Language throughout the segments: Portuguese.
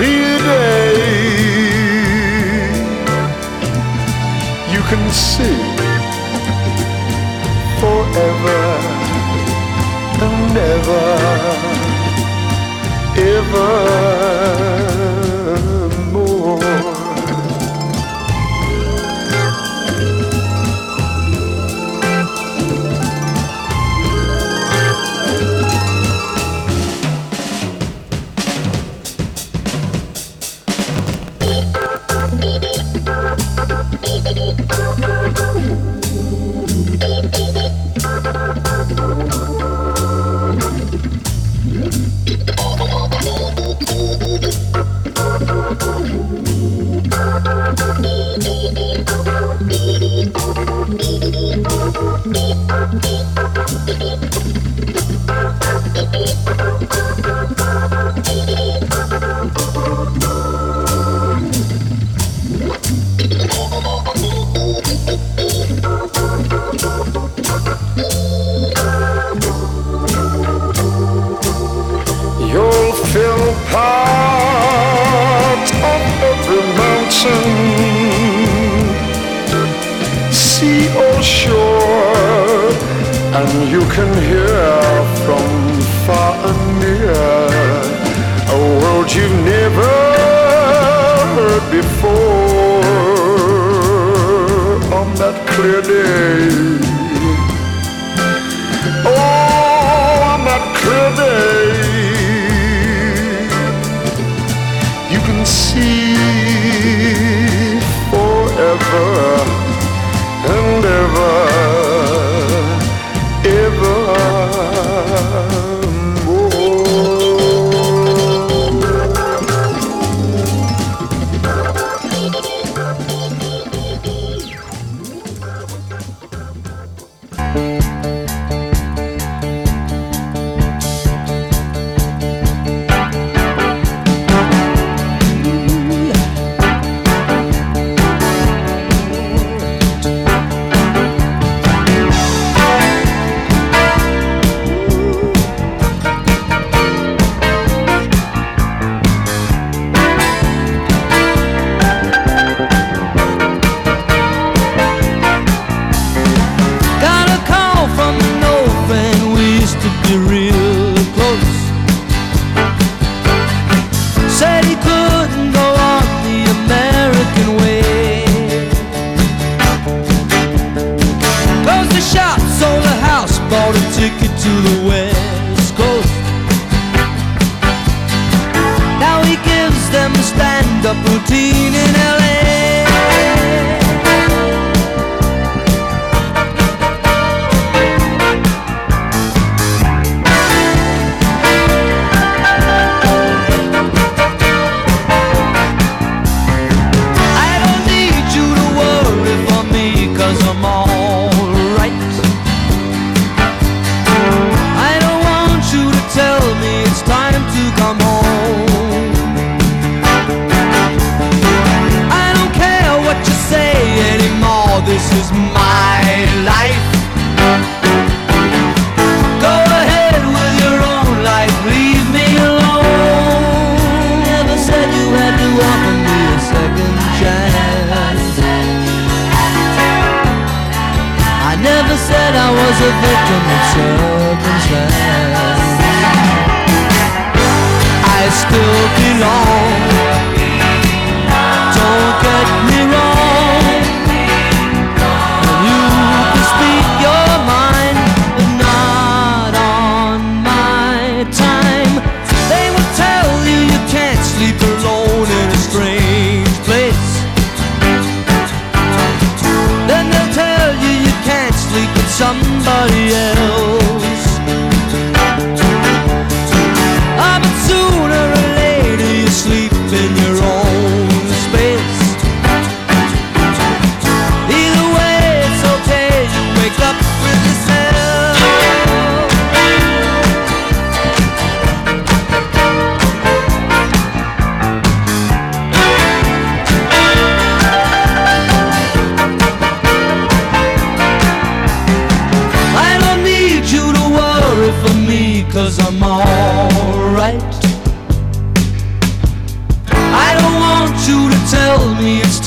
see day you can see forever and ever, evermore.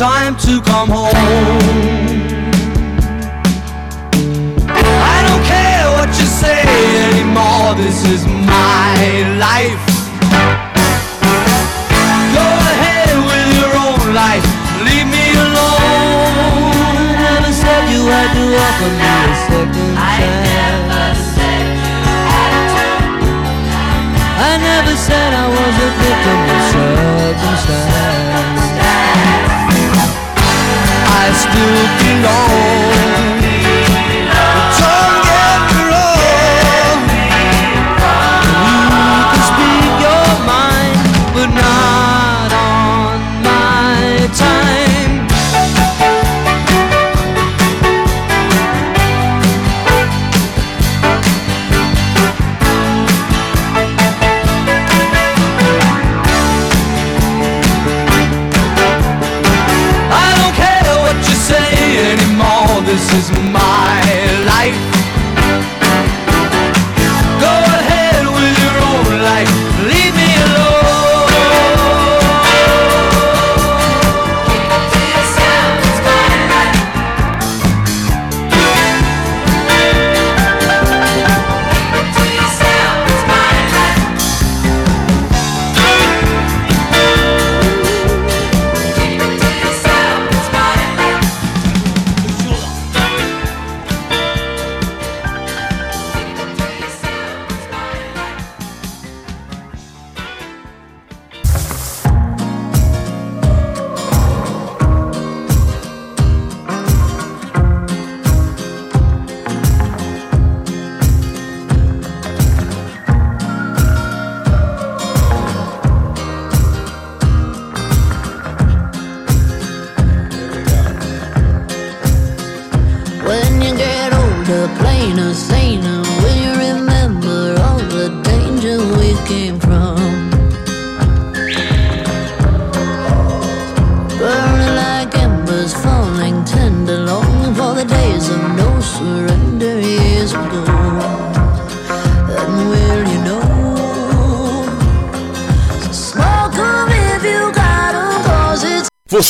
Time to come home. I don't care what you say anymore, this is my life. Go ahead with your own life, leave me alone. Never said you had to offer me a second chance. I never said I was a victim of circumstance. looking on. Is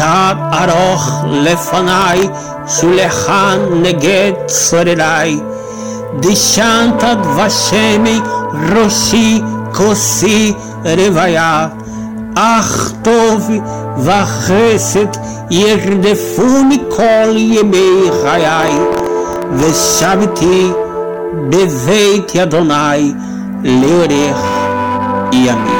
תת ארוך לפניי, שולחן נגד צורריי. דשנת דבשמי ראשי כוסי רוויה. אך טוב וחסד ירדפוני כל ימי חיי. ושבתי בבית אדוני לאורך ימים.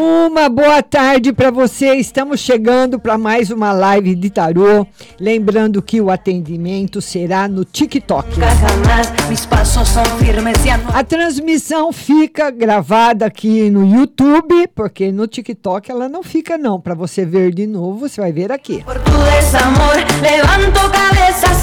Uma boa tarde para você. Estamos chegando para mais uma live de tarô. Lembrando que o atendimento será no TikTok. A transmissão fica gravada aqui no YouTube, porque no TikTok ela não fica não. Para você ver de novo, você vai ver aqui.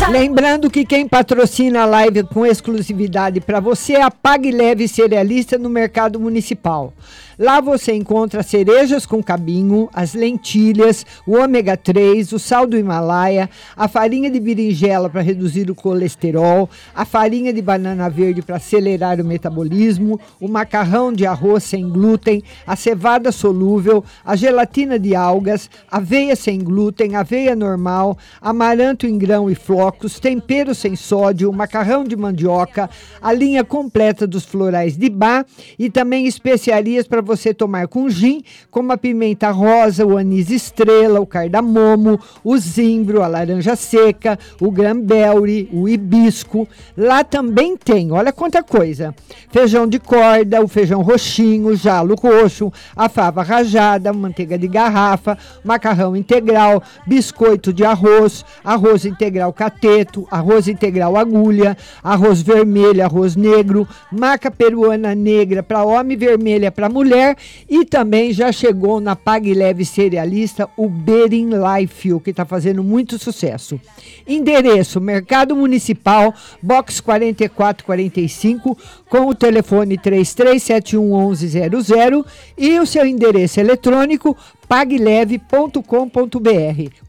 Lembrando que quem patrocina a live com exclusividade para você é a Pague Leve Cerealista no Mercado Municipal. Lá você encontra cerejas com cabinho, as lentilhas, o ômega 3, o sal do Himalaia, a farinha de berinjela para reduzir o colesterol, a farinha de banana verde para acelerar o metabolismo, o macarrão de arroz sem glúten, a cevada solúvel, a gelatina de algas, aveia sem glúten, aveia normal, amaranto em grão e flocos, tempero sem sódio, macarrão de mandioca, a linha completa dos florais de bar e também especiarias para você tomar com gin, como a pimenta rosa, o anis estrela, o cardamomo, o zimbro, a laranja seca, o granberry, o hibisco. Lá também tem, olha quanta coisa: feijão de corda, o feijão roxinho, o jalo roxo, a fava rajada, manteiga de garrafa, macarrão integral, biscoito de arroz, arroz integral cateto, arroz integral agulha, arroz vermelho, arroz negro, maca peruana negra para homem, vermelha para mulher mulher e também já chegou na Pague Leve Cerealista o Bering Life, que está fazendo muito sucesso. Endereço: Mercado Municipal, box 4445, com o telefone 33711100 e o seu endereço eletrônico pagleve.com.br.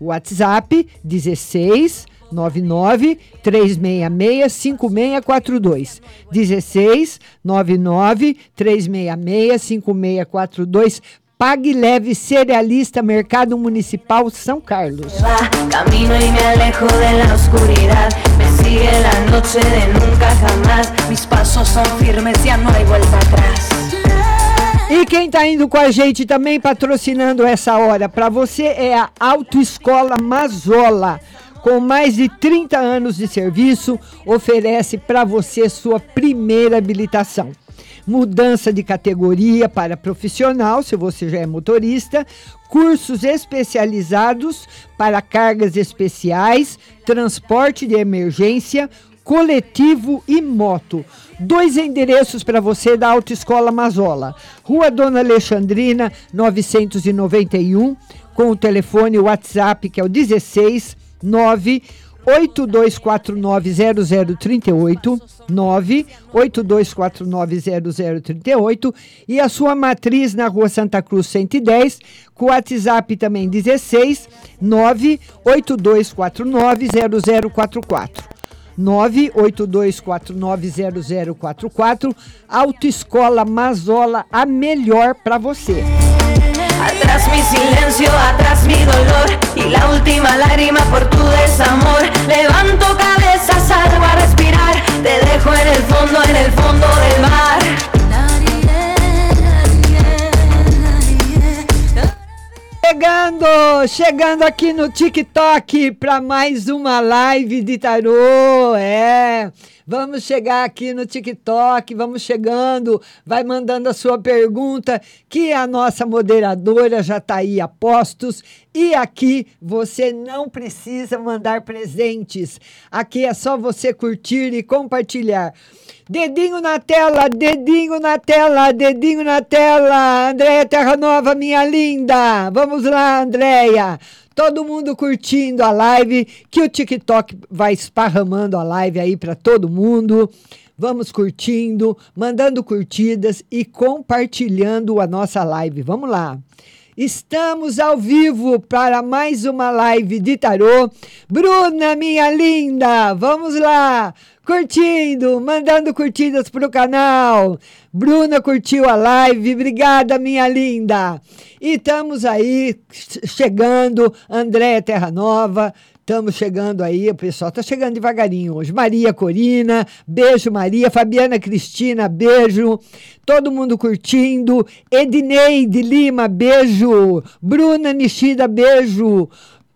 WhatsApp 16 99 366 5642. 16 99 366 5642. Pague Leve Cerealista Mercado Municipal São Carlos. Camino y me alejo de la oscuridad. Me sigue la noche de nunca jamás. Mis pasos son firmes, ya no hay vuelta atrás. E quem está indo com a gente também patrocinando essa hora para você é a Autoescola Mazola com mais de 30 anos de serviço, oferece para você sua primeira habilitação. Mudança de categoria para profissional, se você já é motorista, cursos especializados para cargas especiais, transporte de emergência, coletivo e moto. Dois endereços para você da Autoescola Mazola. Rua Dona Alexandrina, 991, com o telefone WhatsApp que é o 16 982490038, 982490038 e a sua matriz na Rua Santa Cruz 110, com o WhatsApp também 16 982490044. 982490044 Autoescola Mazola, a melhor para você. Atrás mi silencio, atrás mi dolor y la última lágrima por tu desamor. Levanto cabeza, salgo a respirar, te dejo en el fondo, en el fondo del mar. Chegando, chegando aqui no TikTok para mais uma live de tarô. É, vamos chegar aqui no TikTok, vamos chegando, vai mandando a sua pergunta, que a nossa moderadora já está aí a postos. E aqui você não precisa mandar presentes. Aqui é só você curtir e compartilhar. Dedinho na tela, dedinho na tela, dedinho na tela. Andréia Terra Nova, minha linda. Vamos lá, Andréia. Todo mundo curtindo a live, que o TikTok vai esparramando a live aí para todo mundo. Vamos curtindo, mandando curtidas e compartilhando a nossa live. Vamos lá. Estamos ao vivo para mais uma live de tarô. Bruna, minha linda, vamos lá curtindo, mandando curtidas pro canal. Bruna curtiu a live, obrigada, minha linda. E estamos aí chegando, André Terra Nova. Estamos chegando aí, o pessoal está chegando devagarinho hoje. Maria Corina, beijo Maria. Fabiana Cristina, beijo. Todo mundo curtindo. Edneide Lima, beijo. Bruna Nishida, beijo.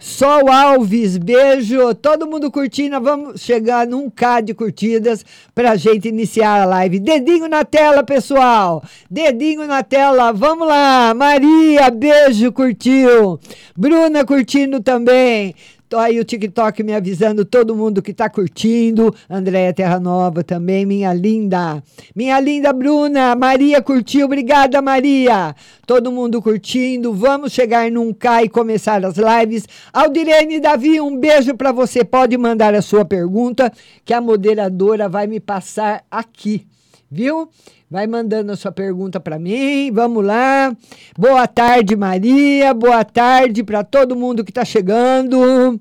Sol Alves, beijo. Todo mundo curtindo. Vamos chegar num K de curtidas para a gente iniciar a live. Dedinho na tela, pessoal. Dedinho na tela. Vamos lá. Maria, beijo, curtiu. Bruna curtindo também. Aí o TikTok me avisando todo mundo que tá curtindo. Andréia Terra Nova também, minha linda. Minha linda Bruna, Maria curtiu. Obrigada, Maria. Todo mundo curtindo. Vamos chegar num K e começar as lives. Aldirene Davi, um beijo para você. Pode mandar a sua pergunta que a moderadora vai me passar aqui, viu? Vai mandando a sua pergunta para mim. Vamos lá. Boa tarde, Maria. Boa tarde para todo mundo que está chegando.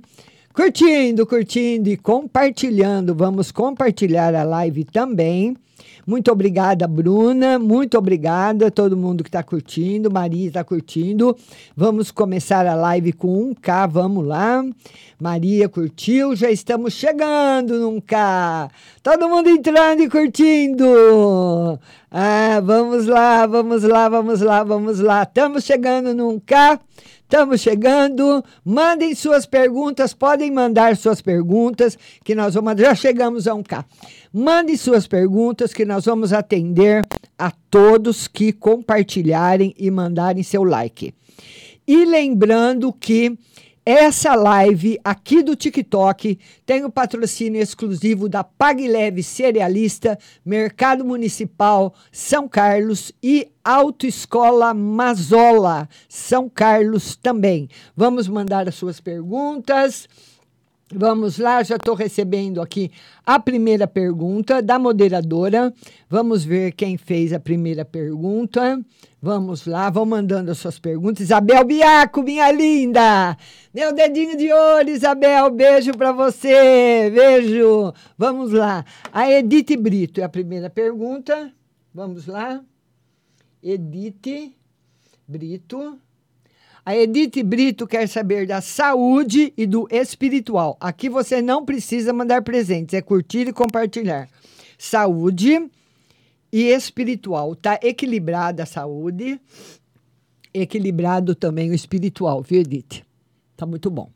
Curtindo, curtindo e compartilhando. Vamos compartilhar a live também. Muito obrigada, Bruna. Muito obrigada a todo mundo que está curtindo. Maria está curtindo. Vamos começar a live com 1K. Vamos lá. Maria curtiu. Já estamos chegando num K. Todo mundo entrando e curtindo. Ah, vamos lá, vamos lá, vamos lá, vamos lá. Estamos chegando num K. Estamos chegando. Mandem suas perguntas, podem mandar suas perguntas, que nós vamos. Já chegamos a um K. Mande suas perguntas, que nós vamos atender a todos que compartilharem e mandarem seu like. E lembrando que essa live aqui do TikTok tem o patrocínio exclusivo da PagLeve Cerealista, Mercado Municipal São Carlos e Autoescola Mazola, São Carlos também. Vamos mandar as suas perguntas. Vamos lá, já estou recebendo aqui a primeira pergunta da moderadora. Vamos ver quem fez a primeira pergunta. Vamos lá, vão mandando as suas perguntas. Isabel Biaco, minha linda! Meu dedinho de ouro, Isabel, beijo para você, beijo. Vamos lá. A Edith Brito é a primeira pergunta. Vamos lá. Edith Brito. A Edith Brito quer saber da saúde e do espiritual. Aqui você não precisa mandar presentes, é curtir e compartilhar. Saúde e espiritual. Tá equilibrada a saúde, equilibrado também o espiritual, viu, Edith? Tá muito bom.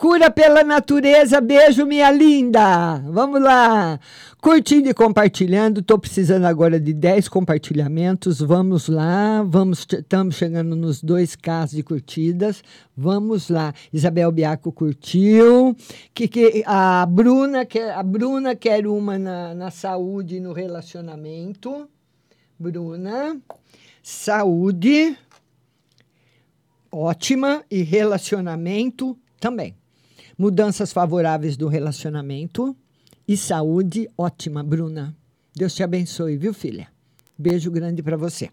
Cura pela natureza, beijo, minha linda. Vamos lá. Curtindo e compartilhando. Estou precisando agora de 10 compartilhamentos. Vamos lá. Vamos, estamos chegando nos dois casos de curtidas. Vamos lá. Isabel Biaco curtiu. Que, que, a, Bruna quer, a Bruna quer uma na, na saúde e no relacionamento. Bruna. Saúde. Ótima. E relacionamento também. Mudanças favoráveis do relacionamento e saúde ótima, Bruna. Deus te abençoe, viu, filha? Beijo grande para você.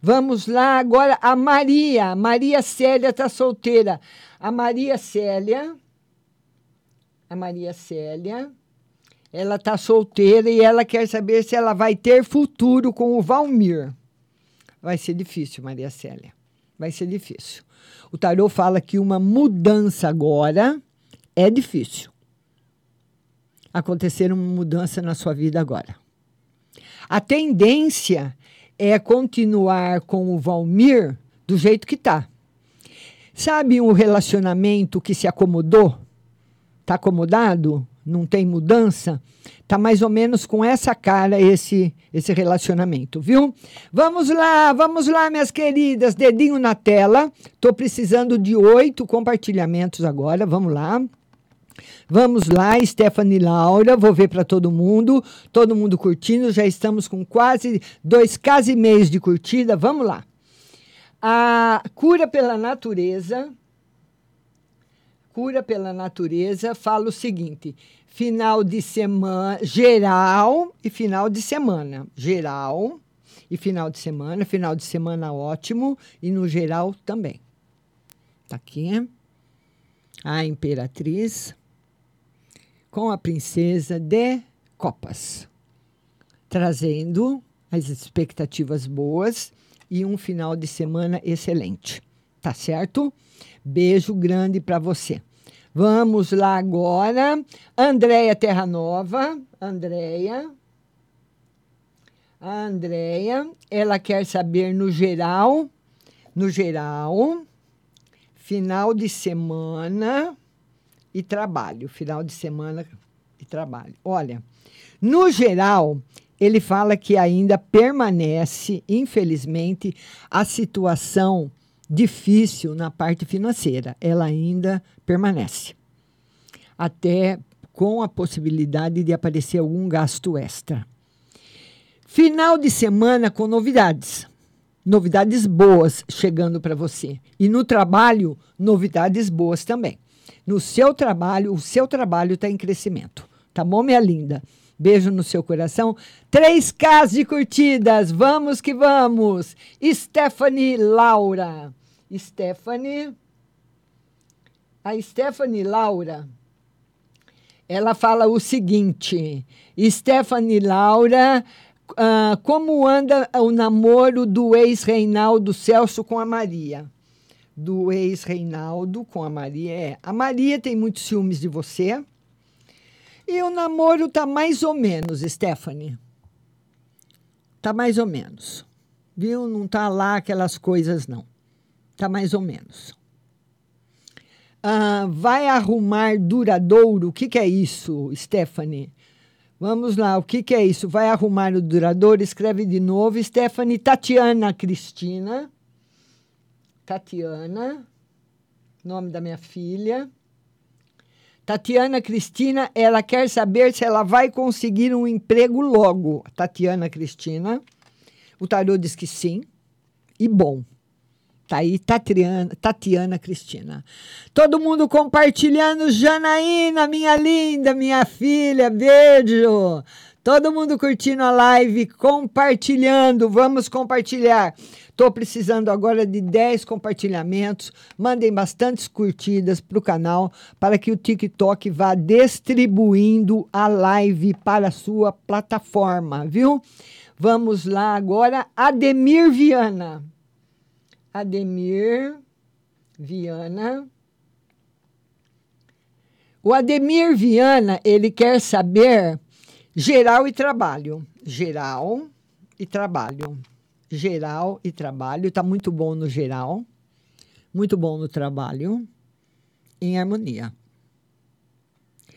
Vamos lá agora a Maria. Maria Célia está solteira. A Maria Célia. A Maria Célia. Ela está solteira e ela quer saber se ela vai ter futuro com o Valmir. Vai ser difícil, Maria Célia. Vai ser difícil. O tarô fala que uma mudança agora é difícil acontecer uma mudança na sua vida agora. A tendência é continuar com o Valmir do jeito que está. Sabe um relacionamento que se acomodou? Tá acomodado? Não tem mudança? Tá mais ou menos com essa cara esse esse relacionamento, viu? Vamos lá, vamos lá, minhas queridas, dedinho na tela. Tô precisando de oito compartilhamentos agora. Vamos lá. Vamos lá, Stephanie Laura, vou ver para todo mundo, todo mundo curtindo, já estamos com quase dois quase meses de curtida, vamos lá. A cura pela natureza, cura pela natureza, fala o seguinte: final de semana geral e final de semana, geral e final de semana, final de semana ótimo e no geral também. Tá aqui. A imperatriz com a princesa de copas, trazendo as expectativas boas e um final de semana excelente. Tá certo? Beijo grande para você. Vamos lá agora. Andréia Terranova. Andréia. A Andréia, ela quer saber no geral, no geral, final de semana e trabalho. Final de semana e trabalho. Olha, no geral, ele fala que ainda permanece, infelizmente, a situação difícil na parte financeira. Ela ainda permanece. Até com a possibilidade de aparecer algum gasto extra. Final de semana com novidades. Novidades boas chegando para você. E no trabalho, novidades boas também. No seu trabalho, o seu trabalho está em crescimento. Tá bom, minha linda? Beijo no seu coração. Três Ks de curtidas. Vamos que vamos. Stephanie Laura. Stephanie. A Stephanie Laura. Ela fala o seguinte: Stephanie Laura, uh, como anda o namoro do ex-Reinaldo Celso com a Maria? Do ex-Reinaldo com a Maria. É, a Maria tem muitos ciúmes de você. E o namoro tá mais ou menos, Stephanie. Tá mais ou menos. Viu? Não tá lá aquelas coisas, não. Tá mais ou menos. Ah, vai arrumar duradouro? O que, que é isso, Stephanie? Vamos lá, o que, que é isso? Vai arrumar o duradouro? Escreve de novo. Stephanie Tatiana Cristina. Tatiana, nome da minha filha. Tatiana Cristina, ela quer saber se ela vai conseguir um emprego logo. Tatiana Cristina. O tarô diz que sim. E bom. Tá aí, Tatiana, Tatiana Cristina. Todo mundo compartilhando. Janaína, minha linda, minha filha, beijo. Todo mundo curtindo a live, compartilhando. Vamos compartilhar. Estou precisando agora de 10 compartilhamentos. Mandem bastantes curtidas para o canal para que o TikTok vá distribuindo a live para a sua plataforma, viu? Vamos lá agora. Ademir Viana. Ademir Viana. O Ademir Viana, ele quer saber geral e trabalho. Geral e trabalho geral e trabalho. Está muito bom no geral, muito bom no trabalho, em harmonia.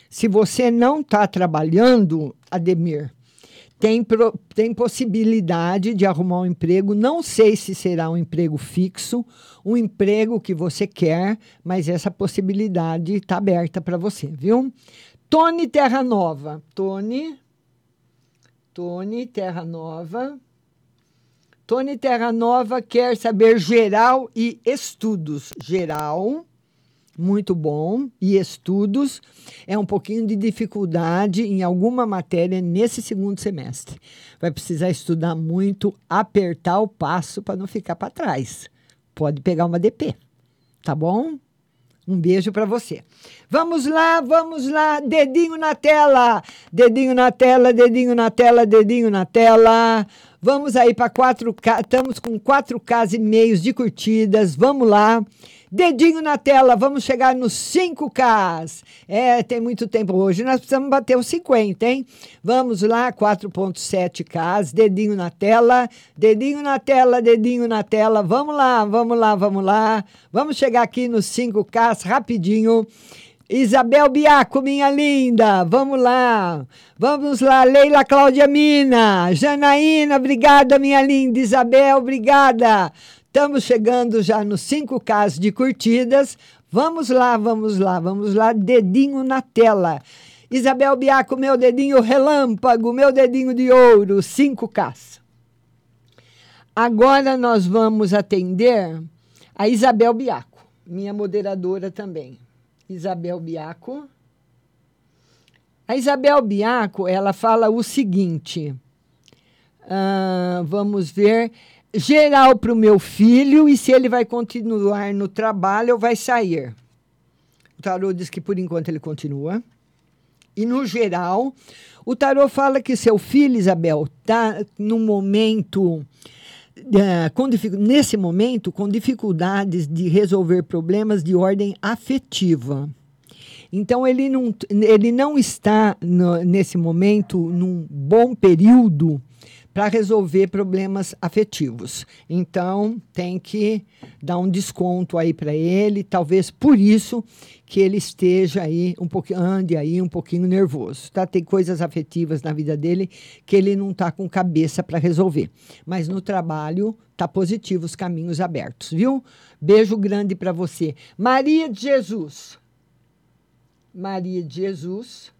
Se você não está trabalhando, Ademir, tem, pro, tem possibilidade de arrumar um emprego. Não sei se será um emprego fixo, um emprego que você quer, mas essa possibilidade está aberta para você, viu? Tony Terra Nova. Tony. Tony Terra Nova. Tony Terra Nova quer saber geral e estudos. Geral, muito bom, e estudos é um pouquinho de dificuldade em alguma matéria nesse segundo semestre. Vai precisar estudar muito, apertar o passo para não ficar para trás. Pode pegar uma DP, tá bom? Um beijo para você. Vamos lá, vamos lá, dedinho na tela, dedinho na tela, dedinho na tela, dedinho na tela. Vamos aí para 4K, estamos com 4K e meios de curtidas. Vamos lá. Dedinho na tela, vamos chegar nos 5K. É, tem muito tempo hoje, nós precisamos bater os 50, hein? Vamos lá, 4.7K, dedinho na tela, dedinho na tela, dedinho na tela. Vamos lá, vamos lá, vamos lá. Vamos chegar aqui nos 5K rapidinho. Isabel Biaco, minha linda, vamos lá. Vamos lá, Leila Cláudia Mina, Janaína, obrigada, minha linda. Isabel, obrigada. Estamos chegando já nos 5K de curtidas. Vamos lá, vamos lá, vamos lá, dedinho na tela. Isabel Biaco, meu dedinho relâmpago, meu dedinho de ouro, 5K. Agora nós vamos atender a Isabel Biaco, minha moderadora também. Isabel Biaco. A Isabel Biaco, ela fala o seguinte: uh, vamos ver. Geral para o meu filho e se ele vai continuar no trabalho ou vai sair. O tarô diz que por enquanto ele continua. E no geral, o tarô fala que seu filho, Isabel, está no momento é, com, nesse momento, com dificuldades de resolver problemas de ordem afetiva. Então, ele não, ele não está, no, nesse momento, num bom período para resolver problemas afetivos. Então, tem que dar um desconto aí para ele, talvez por isso que ele esteja aí um pouquinho, ande aí um pouquinho nervoso, tá? Tem coisas afetivas na vida dele que ele não tá com cabeça para resolver. Mas no trabalho tá positivo, os caminhos abertos, viu? Beijo grande para você. Maria de Jesus. Maria de Jesus.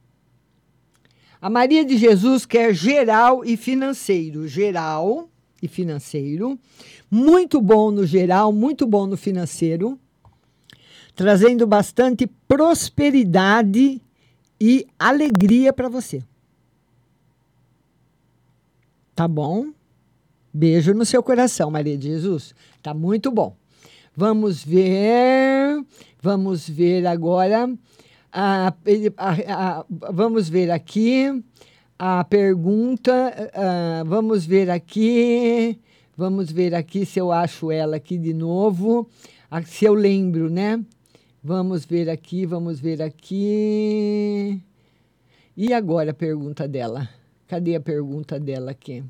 A Maria de Jesus quer geral e financeiro. Geral e financeiro. Muito bom no geral, muito bom no financeiro. Trazendo bastante prosperidade e alegria para você. Tá bom? Beijo no seu coração, Maria de Jesus. Tá muito bom. Vamos ver. Vamos ver agora a, a, a, vamos ver aqui a pergunta. vamos ver aqui. Vamos ver aqui se eu acho ela aqui de novo. se eu lembro, né? Vamos ver aqui, vamos ver aqui. E agora a pergunta dela? Cadê a pergunta dela aqui?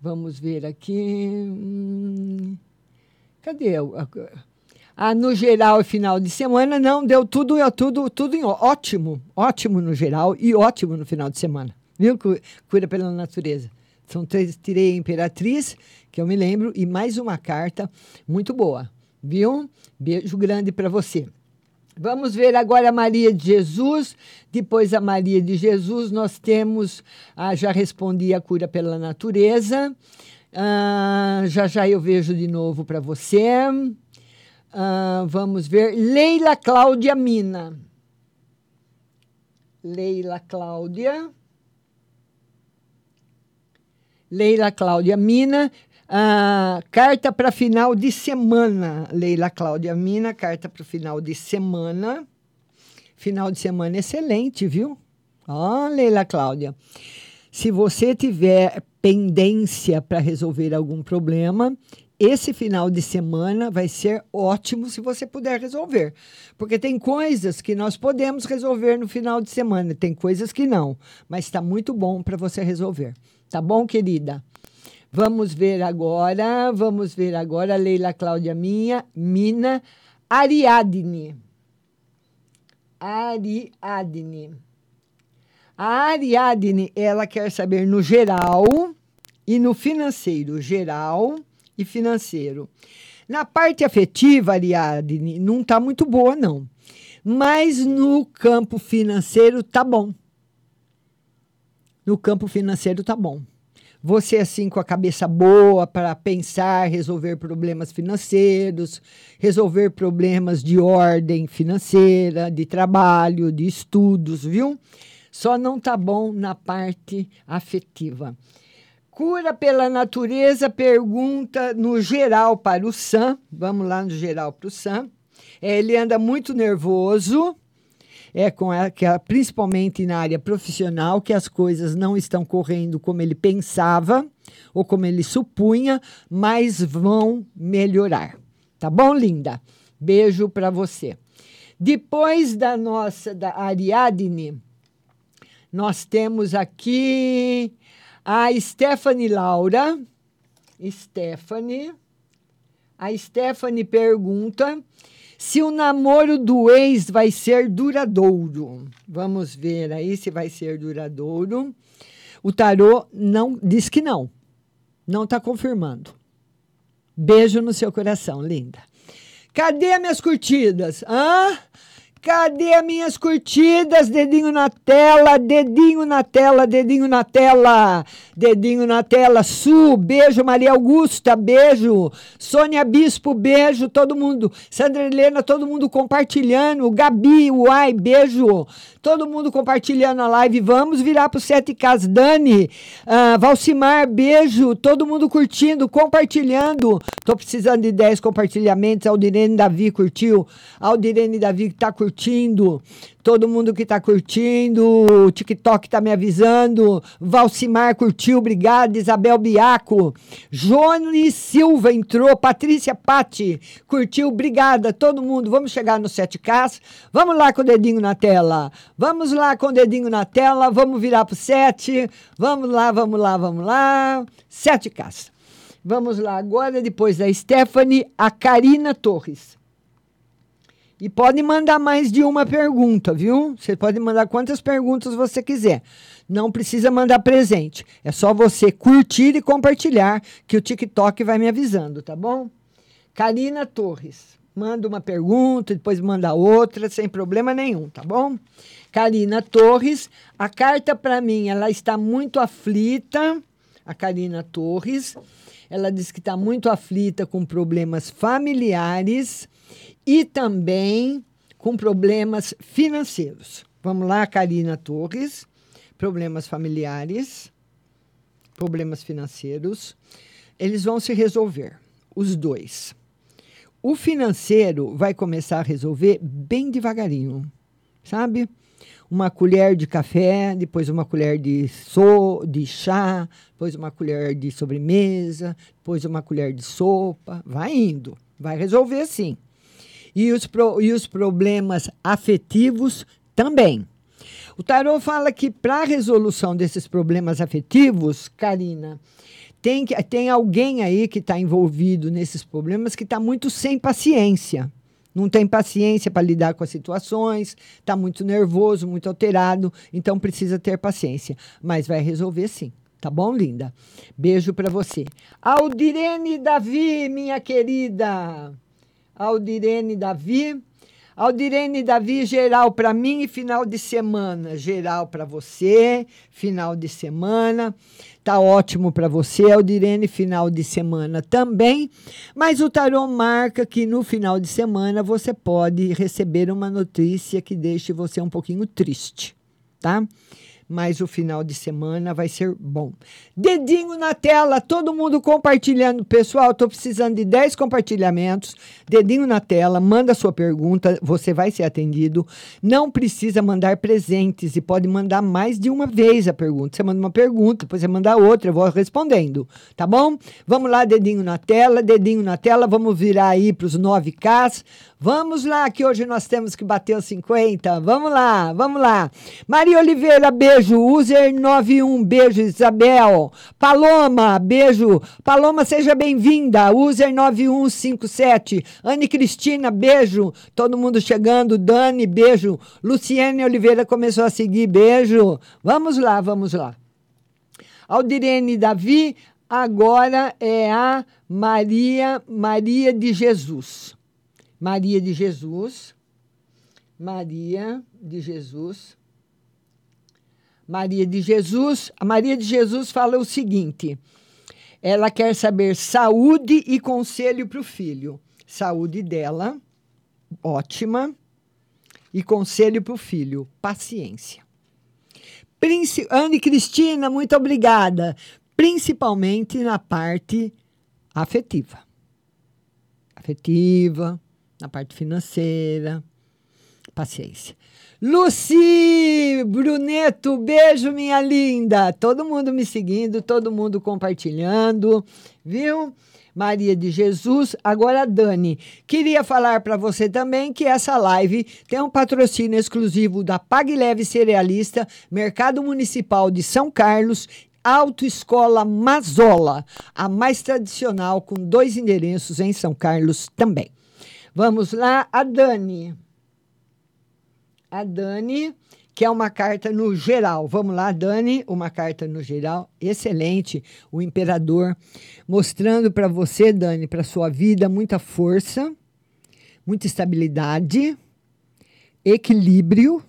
Vamos ver aqui. Hum, cadê? A, ah, no geral, final de semana, não, deu tudo, tudo, tudo em ótimo, ótimo no geral e ótimo no final de semana. Viu? Cura pela natureza. São três, tirei a Imperatriz, que eu me lembro, e mais uma carta muito boa. Viu? Beijo grande para você. Vamos ver agora a Maria de Jesus. Depois a Maria de Jesus, nós temos. Ah, já respondi a cura pela natureza. Ah, já já eu vejo de novo para você. Uh, vamos ver. Leila Cláudia Mina. Leila Cláudia. Leila Cláudia Mina. Uh, carta para final de semana. Leila Cláudia Mina, carta para final de semana. Final de semana excelente, viu? Ó, Leila Cláudia. Se você tiver pendência para resolver algum problema, esse final de semana vai ser ótimo se você puder resolver. Porque tem coisas que nós podemos resolver no final de semana, tem coisas que não. Mas está muito bom para você resolver. Tá bom, querida? Vamos ver agora, vamos ver agora, Leila Cláudia Minha, Mina, Ariadne. Ariadne. A Ariadne, ela quer saber no geral e no financeiro. Geral e financeiro. Na parte afetiva, Ariadne, não está muito boa, não. Mas no campo financeiro tá bom. No campo financeiro tá bom. Você, assim, com a cabeça boa para pensar, resolver problemas financeiros, resolver problemas de ordem financeira, de trabalho, de estudos, viu? Só não tá bom na parte afetiva. Cura pela natureza pergunta no geral para o Sam. Vamos lá no geral para o Sam. É, ele anda muito nervoso, é com a, que, principalmente na área profissional, que as coisas não estão correndo como ele pensava ou como ele supunha, mas vão melhorar. Tá bom, linda? Beijo para você. Depois da nossa, da Ariadne, nós temos aqui a Stephanie Laura. Stephanie. A Stephanie pergunta se o namoro do ex vai ser duradouro. Vamos ver aí se vai ser duradouro. O tarô não diz que não. Não está confirmando. Beijo no seu coração, linda. Cadê minhas curtidas? Hã? Cadê minhas curtidas? Dedinho na tela, dedinho na tela, dedinho na tela, dedinho na tela. Su, beijo. Maria Augusta, beijo. Sônia Bispo, beijo. Todo mundo. Sandra Helena, todo mundo compartilhando. Gabi, uai, beijo. Todo mundo compartilhando a live. Vamos virar pro Sete Cas. Dani, ah, Valcimar, beijo. Todo mundo curtindo, compartilhando. Tô precisando de 10 compartilhamentos. Aldirene Davi curtiu. Aldirene Davi tá curtindo. Todo mundo que tá curtindo. O TikTok tá me avisando. Valcimar curtiu, obrigado. Isabel Biaco. Jones Silva entrou. Patrícia Patti curtiu, obrigada. Todo mundo. Vamos chegar no 7K. Vamos lá com o dedinho na tela. Vamos lá com o dedinho na tela. Vamos virar pro 7. Vamos lá, vamos lá, vamos lá. 7K. Vamos lá agora, depois da Stephanie, a Karina Torres. E pode mandar mais de uma pergunta, viu? Você pode mandar quantas perguntas você quiser. Não precisa mandar presente. É só você curtir e compartilhar que o TikTok vai me avisando, tá bom? Karina Torres. Manda uma pergunta, depois manda outra, sem problema nenhum, tá bom? Karina Torres, a carta para mim, ela está muito aflita. A Karina Torres, ela diz que está muito aflita com problemas familiares e também com problemas financeiros. Vamos lá, Karina Torres. Problemas familiares, problemas financeiros. Eles vão se resolver, os dois. O financeiro vai começar a resolver bem devagarinho, sabe? Uma colher de café, depois uma colher de, so, de chá, depois uma colher de sobremesa, depois uma colher de sopa. Vai indo, vai resolver sim e os, pro, e os problemas afetivos também. O tarô fala que para a resolução desses problemas afetivos, Karina, tem, que, tem alguém aí que está envolvido nesses problemas que está muito sem paciência. Não tem paciência para lidar com as situações, está muito nervoso, muito alterado, então precisa ter paciência. Mas vai resolver sim. Tá bom, linda? Beijo para você. Aldirene Davi, minha querida. Aldirene Davi. Aldirene Davi, geral para mim e final de semana. Geral para você, final de semana. Tá ótimo para você, Aldirene, final de semana também. Mas o tarô marca que no final de semana você pode receber uma notícia que deixe você um pouquinho triste, tá? Mas o final de semana vai ser bom. Dedinho na tela, todo mundo compartilhando. Pessoal, estou precisando de 10 compartilhamentos. Dedinho na tela, manda sua pergunta, você vai ser atendido. Não precisa mandar presentes e pode mandar mais de uma vez a pergunta. Você manda uma pergunta, depois você manda outra, eu vou respondendo, tá bom? Vamos lá, dedinho na tela, dedinho na tela, vamos virar aí para os 9Ks. Vamos lá, que hoje nós temos que bater os 50. Vamos lá, vamos lá. Maria Oliveira, beijo. User 91, beijo. Isabel. Paloma, beijo. Paloma, seja bem-vinda. User 9157. Anne Cristina, beijo. Todo mundo chegando. Dani, beijo. Luciene Oliveira começou a seguir, beijo. Vamos lá, vamos lá. Aldirene Davi, agora é a Maria Maria de Jesus. Maria de Jesus. Maria de Jesus. Maria de Jesus. A Maria de Jesus fala o seguinte: ela quer saber saúde e conselho para o filho. Saúde dela, ótima. E conselho para o filho, paciência. Princi Anne Cristina, muito obrigada. Principalmente na parte afetiva. Afetiva, na parte financeira. Paciência. Luci Bruneto, beijo, minha linda. Todo mundo me seguindo, todo mundo compartilhando, viu? Maria de Jesus. Agora, Dani, queria falar para você também que essa live tem um patrocínio exclusivo da Pague Leve Cerealista, Mercado Municipal de São Carlos Autoescola Mazola, a mais tradicional, com dois endereços em São Carlos também. Vamos lá, a Dani. A Dani, que é uma carta no geral. Vamos lá, Dani, uma carta no geral. Excelente. O imperador mostrando para você, Dani, para sua vida, muita força, muita estabilidade, equilíbrio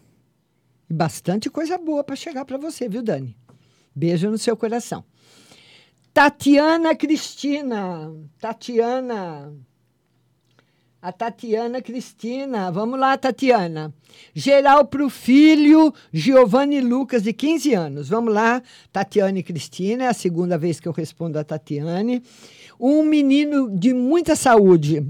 e bastante coisa boa para chegar para você, viu, Dani? Beijo no seu coração. Tatiana Cristina. Tatiana. A Tatiana Cristina. Vamos lá, Tatiana. Geral para o filho Giovanni Lucas, de 15 anos. Vamos lá, Tatiane Cristina. É a segunda vez que eu respondo a Tatiane. Um menino de muita saúde,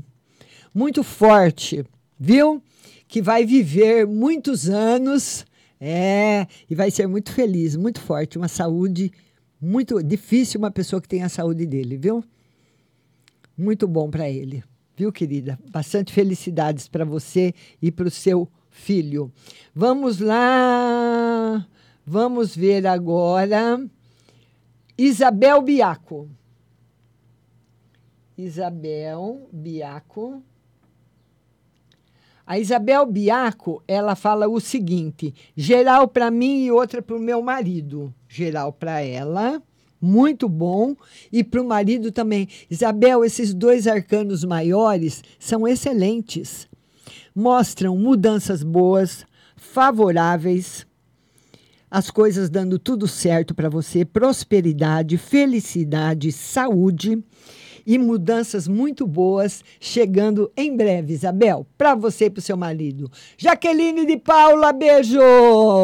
muito forte, viu? Que vai viver muitos anos é, e vai ser muito feliz, muito forte, uma saúde muito difícil uma pessoa que tem a saúde dele, viu? Muito bom para ele, viu, querida? Bastante felicidades para você e para o seu filho. Vamos lá, vamos ver agora. Isabel Biaco. Isabel Biaco. A Isabel Biaco, ela fala o seguinte: geral para mim e outra para o meu marido. Geral para ela, muito bom, e para o marido também. Isabel, esses dois arcanos maiores são excelentes. Mostram mudanças boas, favoráveis, as coisas dando tudo certo para você, prosperidade, felicidade, saúde e mudanças muito boas chegando em breve, Isabel, para você e para o seu marido. Jaqueline de Paula, beijo!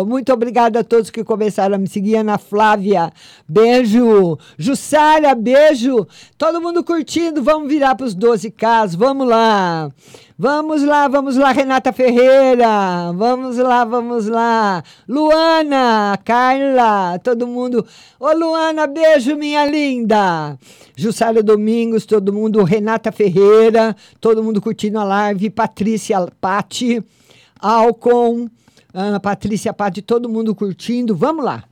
Muito obrigada a todos que começaram a me seguir. Ana Flávia, beijo! Jussara, beijo! Todo mundo curtindo, vamos virar para os 12 casos, vamos lá! Vamos lá, vamos lá, Renata Ferreira. Vamos lá, vamos lá. Luana, Carla, todo mundo. Ô, Luana, beijo, minha linda. Jussara Domingos, todo mundo. Renata Ferreira, todo mundo curtindo a live. Patrícia Pati, Alcon, Ana Patrícia Pati, todo mundo curtindo. Vamos lá.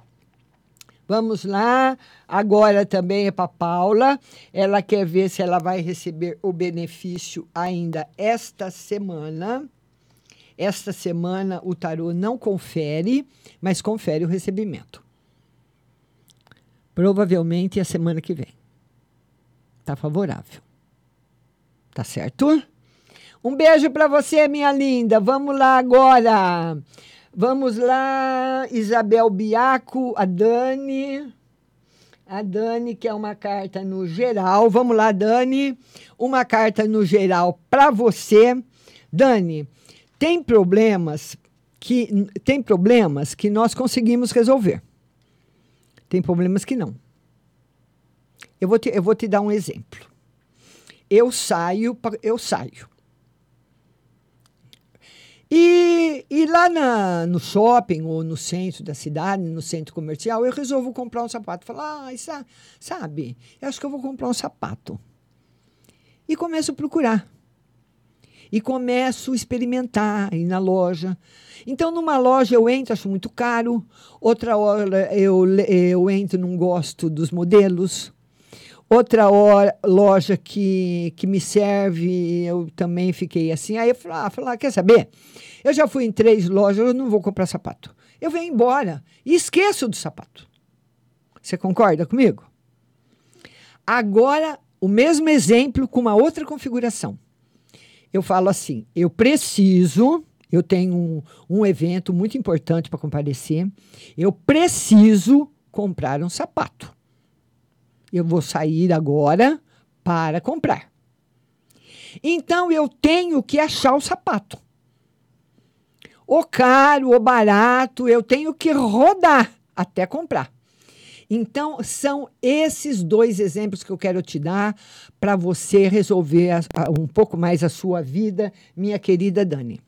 Vamos lá. Agora também é para Paula. Ela quer ver se ela vai receber o benefício ainda esta semana. Esta semana o tarô não confere, mas confere o recebimento. Provavelmente a semana que vem. Tá favorável. Tá certo? Um beijo para você, minha linda. Vamos lá agora. Vamos lá, Isabel Biaco, a Dani. A Dani quer uma carta no geral. Vamos lá, Dani. Uma carta no geral para você. Dani, tem problemas que tem problemas que nós conseguimos resolver. Tem problemas que não. Eu vou te, eu vou te dar um exemplo. Eu saio, eu saio. E, e lá na, no shopping ou no centro da cidade, no centro comercial, eu resolvo comprar um sapato. Falar, ah, sabe, eu acho que eu vou comprar um sapato. E começo a procurar. E começo a experimentar, ir na loja. Então, numa loja eu entro, acho muito caro. Outra hora eu, eu entro, não gosto dos modelos. Outra hora, loja que, que me serve, eu também fiquei assim. Aí eu falei, ah, falei, ah, quer saber? Eu já fui em três lojas, eu não vou comprar sapato. Eu venho embora e esqueço do sapato. Você concorda comigo? Agora, o mesmo exemplo com uma outra configuração. Eu falo assim: eu preciso, eu tenho um, um evento muito importante para comparecer, eu preciso comprar um sapato. Eu vou sair agora para comprar. Então eu tenho que achar o sapato. O caro, o barato, eu tenho que rodar até comprar. Então, são esses dois exemplos que eu quero te dar para você resolver a, a, um pouco mais a sua vida, minha querida Dani.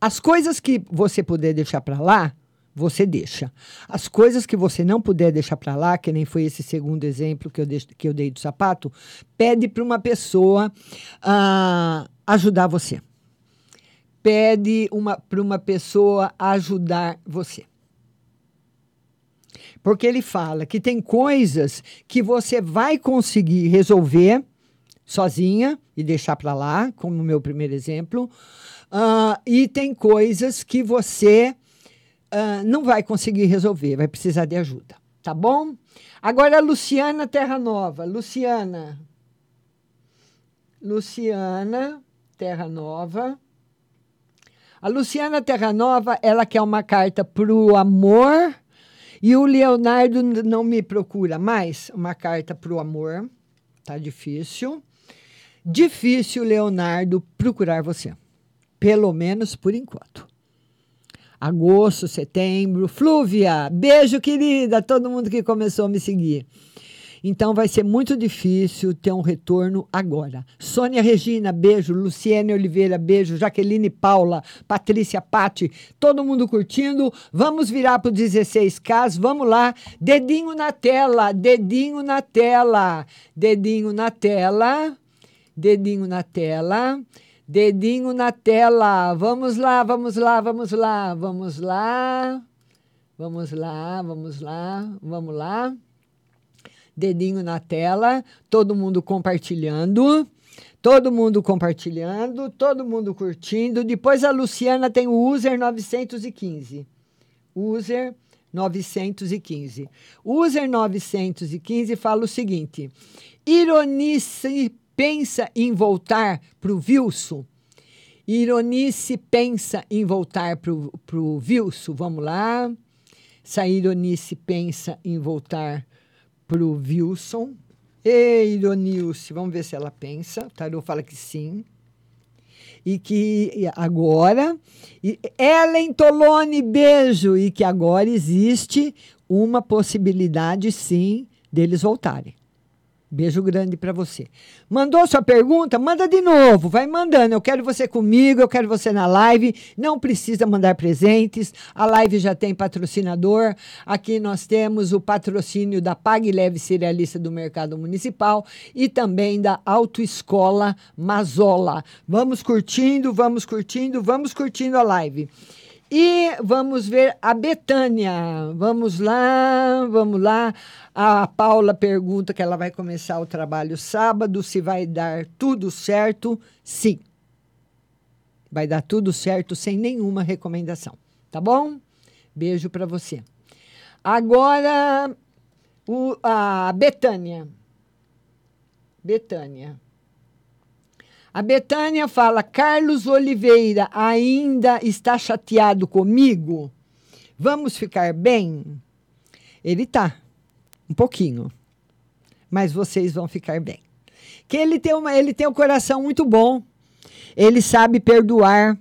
As coisas que você puder deixar para lá, você deixa. As coisas que você não puder deixar para lá, que nem foi esse segundo exemplo que eu, que eu dei do sapato, pede para uma pessoa ah, ajudar você. Pede para uma pessoa ajudar você. Porque ele fala que tem coisas que você vai conseguir resolver sozinha e deixar para lá, como no meu primeiro exemplo, uh, e tem coisas que você uh, não vai conseguir resolver, vai precisar de ajuda, tá bom? Agora, Luciana Terra Nova. Luciana. Luciana Terra Nova. A Luciana Terra Nova, ela quer uma carta para o amor e o Leonardo não me procura mais uma carta para o amor. Tá difícil. Difícil, Leonardo, procurar você. Pelo menos por enquanto. Agosto, setembro. Flúvia, beijo, querida. Todo mundo que começou a me seguir. Então vai ser muito difícil ter um retorno agora. Sônia Regina, beijo. Luciene Oliveira, beijo. Jaqueline Paula, Patrícia Pati, todo mundo curtindo. Vamos virar para o 16K, vamos lá. Dedinho na tela, dedinho na tela, dedinho na tela, dedinho na tela. Dedinho na tela. Vamos lá, vamos lá, vamos lá, vamos lá. Vamos lá, vamos lá, vamos lá dedinho na tela, todo mundo compartilhando. Todo mundo compartilhando, todo mundo curtindo. Depois a Luciana tem o user 915. User 915. User 915 fala o seguinte: Ironice pensa em voltar para o Wilson. Ironice pensa em voltar para o Wilson. Vamos lá. Se a Ironice pensa em voltar para o Wilson. Ei, Donilce, vamos ver se ela pensa. Tarô fala que sim. E que agora. E Ellen Tolone, beijo! E que agora existe uma possibilidade, sim, deles voltarem. Beijo grande para você. Mandou sua pergunta? Manda de novo, vai mandando. Eu quero você comigo, eu quero você na live. Não precisa mandar presentes. A live já tem patrocinador. Aqui nós temos o patrocínio da Pague Leve Cerealista do Mercado Municipal e também da Autoescola Mazola. Vamos curtindo, vamos curtindo, vamos curtindo a live. E vamos ver a Betânia. Vamos lá, vamos lá. A Paula pergunta que ela vai começar o trabalho sábado, se vai dar tudo certo. Sim. Vai dar tudo certo sem nenhuma recomendação. Tá bom? Beijo para você. Agora, o, a Betânia. Betânia. A Betânia fala: Carlos Oliveira ainda está chateado comigo? Vamos ficar bem? Ele tá, um pouquinho. Mas vocês vão ficar bem. Que ele tem, uma, ele tem um coração muito bom. Ele sabe perdoar.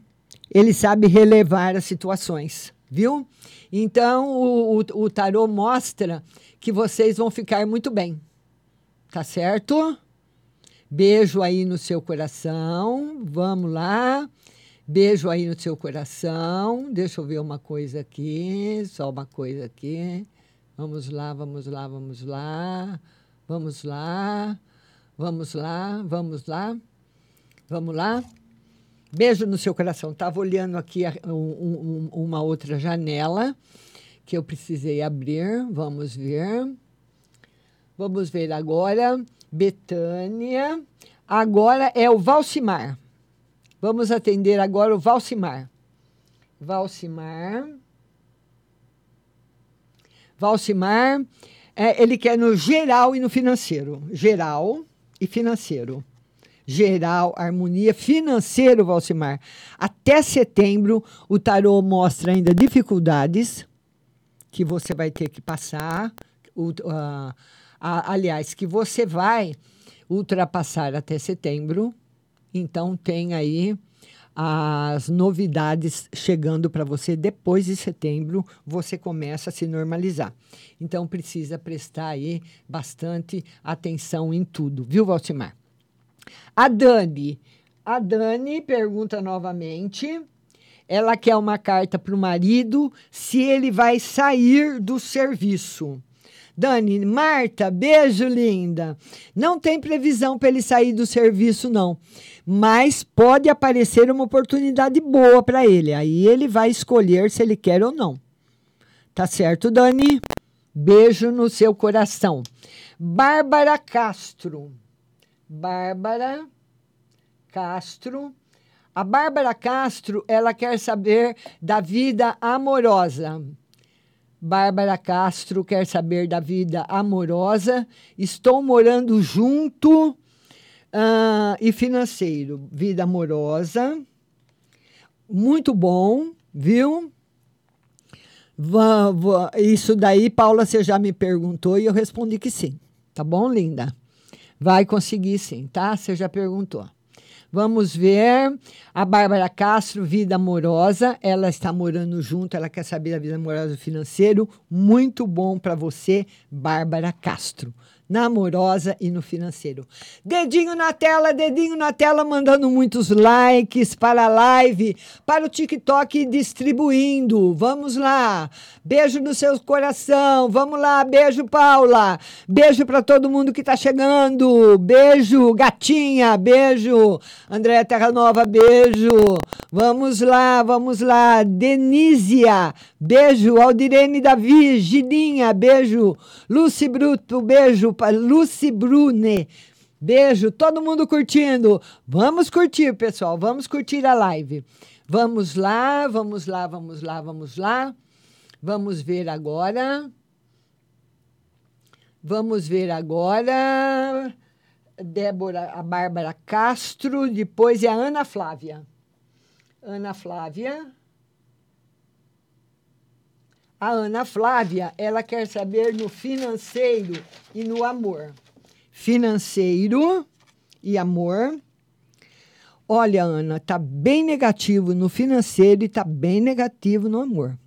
Ele sabe relevar as situações, viu? Então, o, o, o tarô mostra que vocês vão ficar muito bem. Tá certo? Beijo aí no seu coração. Vamos lá. Beijo aí no seu coração. Deixa eu ver uma coisa aqui. Só uma coisa aqui. Vamos lá, vamos lá, vamos lá. Vamos lá. Vamos lá, vamos lá. Vamos lá. Beijo no seu coração. Estava olhando aqui um, um, uma outra janela que eu precisei abrir. Vamos ver. Vamos ver agora. Betânia. Agora é o Valcimar. Vamos atender agora o Valcimar. Valcimar. Valcimar, é, ele quer no geral e no financeiro. Geral e financeiro. Geral, harmonia, financeiro, Valcimar. Até setembro, o tarô mostra ainda dificuldades que você vai ter que passar. O, uh, aliás, que você vai ultrapassar até setembro. Então, tem aí as novidades chegando para você depois de setembro, você começa a se normalizar. Então precisa prestar aí bastante atenção em tudo, viu, Valtimar? A Dani, a Dani pergunta novamente. Ela quer uma carta para o marido se ele vai sair do serviço. Dani, Marta, beijo linda. Não tem previsão para ele sair do serviço, não. Mas pode aparecer uma oportunidade boa para ele. Aí ele vai escolher se ele quer ou não. Tá certo, Dani? Beijo no seu coração. Bárbara Castro. Bárbara Castro. A Bárbara Castro, ela quer saber da vida amorosa. Bárbara Castro quer saber da vida amorosa. Estou morando junto ah, e financeiro. Vida amorosa. Muito bom, viu? Isso daí, Paula, você já me perguntou e eu respondi que sim. Tá bom, linda? Vai conseguir sim, tá? Você já perguntou. Vamos ver. A Bárbara Castro, vida amorosa. Ela está morando junto, ela quer saber da vida amorosa e financeiro. Muito bom para você, Bárbara Castro. Na amorosa e no financeiro. Dedinho na tela, dedinho na tela, mandando muitos likes para a live, para o TikTok distribuindo. Vamos lá. Beijo no seu coração. Vamos lá. Beijo, Paula. Beijo para todo mundo que está chegando. Beijo, gatinha. Beijo. Andréa Terra Nova, beijo. Vamos lá, vamos lá. Denísia, beijo. Aldirene Davi, Gilinha, beijo. Lucy Bruto, beijo. Pa- Lucy Brune, beijo. Todo mundo curtindo. Vamos curtir, pessoal. Vamos curtir a live. Vamos lá, vamos lá, vamos lá, vamos lá. Vamos ver agora. Vamos ver agora. Débora, a Bárbara Castro, depois é a Ana Flávia. Ana Flávia. A Ana Flávia, ela quer saber no financeiro e no amor. Financeiro e amor. Olha, Ana, tá bem negativo no financeiro e tá bem negativo no amor.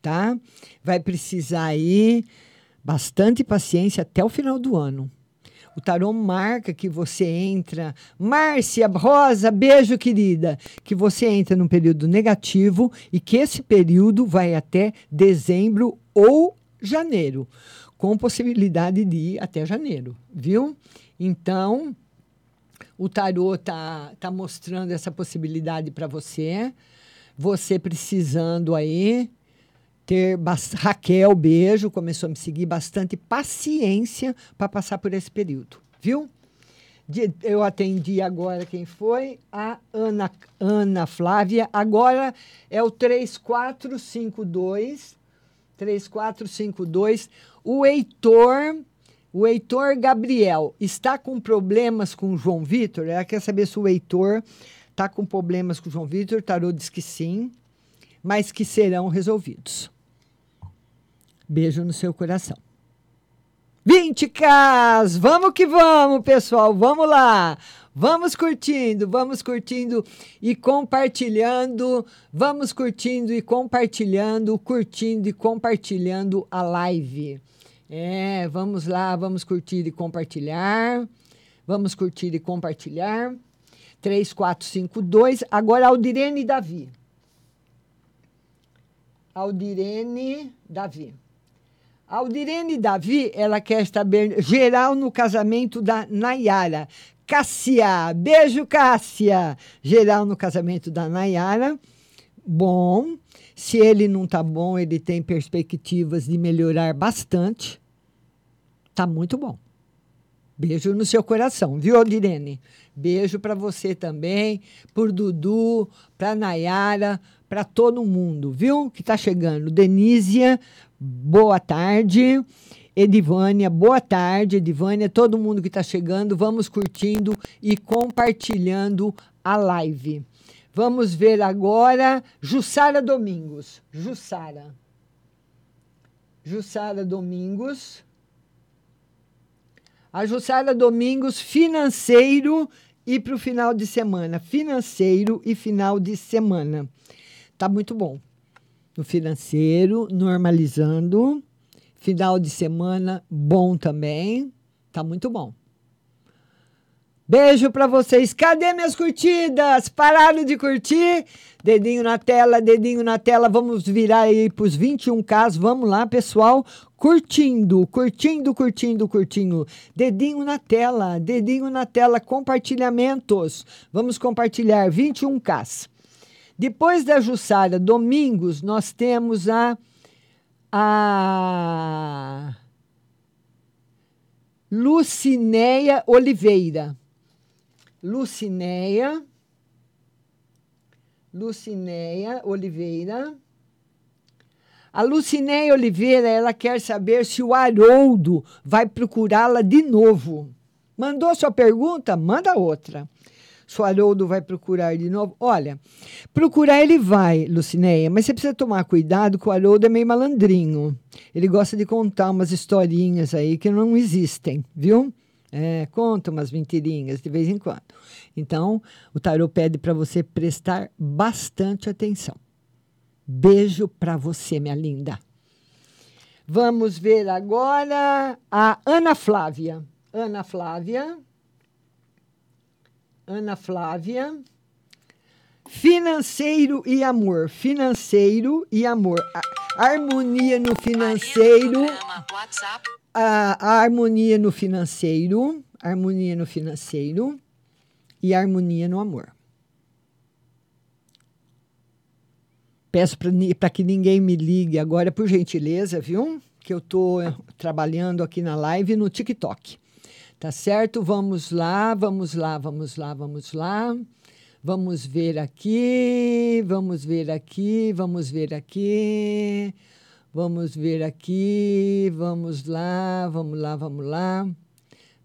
Tá? Vai precisar aí bastante paciência até o final do ano. O tarô marca que você entra. Márcia Rosa, beijo, querida. Que você entra num período negativo e que esse período vai até dezembro ou janeiro, com possibilidade de ir até janeiro, viu? Então, o tarô tá, tá mostrando essa possibilidade para você. Você precisando aí ter Raquel, beijo, começou a me seguir bastante paciência para passar por esse período, viu? De- eu atendi agora quem foi? A Ana, Ana Flávia. Agora é o 3452 3452. O Heitor, o Heitor Gabriel está com problemas com o João Vitor? Ela quer saber se o Heitor está com problemas com o João Vitor. Tarô diz que sim, mas que serão resolvidos. Beijo no seu coração. 20K! Vamos que vamos, pessoal. Vamos lá. Vamos curtindo, vamos curtindo e compartilhando. Vamos curtindo e compartilhando, curtindo e compartilhando a live. É, vamos lá, vamos curtir e compartilhar. Vamos curtir e compartilhar. 3452. Agora, Aldirene Davi. Aldirene Davi. Aldirene Davi, ela quer saber geral no casamento da Nayara. Cássia, beijo, Cássia. Geral no casamento da Nayara. Bom, se ele não tá bom, ele tem perspectivas de melhorar bastante. Tá muito bom. Beijo no seu coração, viu, Aldirene? Beijo para você também, por Dudu, para Nayara, para todo mundo, viu? Que tá chegando. Denísia, boa tarde. Edivânia, boa tarde, Edivânia, todo mundo que está chegando, vamos curtindo e compartilhando a live. Vamos ver agora Jussara Domingos. Jussara. Jussara Domingos. A Jussara Domingos, financeiro e para o final de semana. Financeiro e final de semana. Tá muito bom. No financeiro, normalizando. Final de semana, bom também. Tá muito bom. Beijo pra vocês. Cadê minhas curtidas? Pararam de curtir? Dedinho na tela, dedinho na tela. Vamos virar aí pros 21K. Vamos lá, pessoal. Curtindo, curtindo, curtindo, curtindo. Dedinho na tela, dedinho na tela. Compartilhamentos. Vamos compartilhar 21K. Depois da Jussara Domingos, nós temos a. A. Lucinéia Oliveira. Lucinéia. Lucinéia Oliveira. A Lucinéia Oliveira, ela quer saber se o Haroldo vai procurá-la de novo. Mandou sua pergunta? Manda outra. Se o Haroldo vai procurar de novo. Olha, procurar ele vai, Lucinéia, mas você precisa tomar cuidado que o Haroldo é meio malandrinho. Ele gosta de contar umas historinhas aí que não existem, viu? É, conta umas mentirinhas de vez em quando. Então, o tarô pede para você prestar bastante atenção. Beijo para você, minha linda. Vamos ver agora a Ana Flávia. Ana Flávia. Ana Flávia. Financeiro e amor. Financeiro e amor. A harmonia no financeiro. A, a harmonia no financeiro. Harmonia no financeiro. E harmonia no amor. Peço para que ninguém me ligue agora, por gentileza, viu? Que eu estou trabalhando aqui na live no TikTok. Tá certo? Vamos lá, vamos lá, vamos lá, vamos lá. Vamos ver aqui, vamos ver aqui, vamos ver aqui. Vamos ver aqui, vamos lá, vamos lá, vamos lá.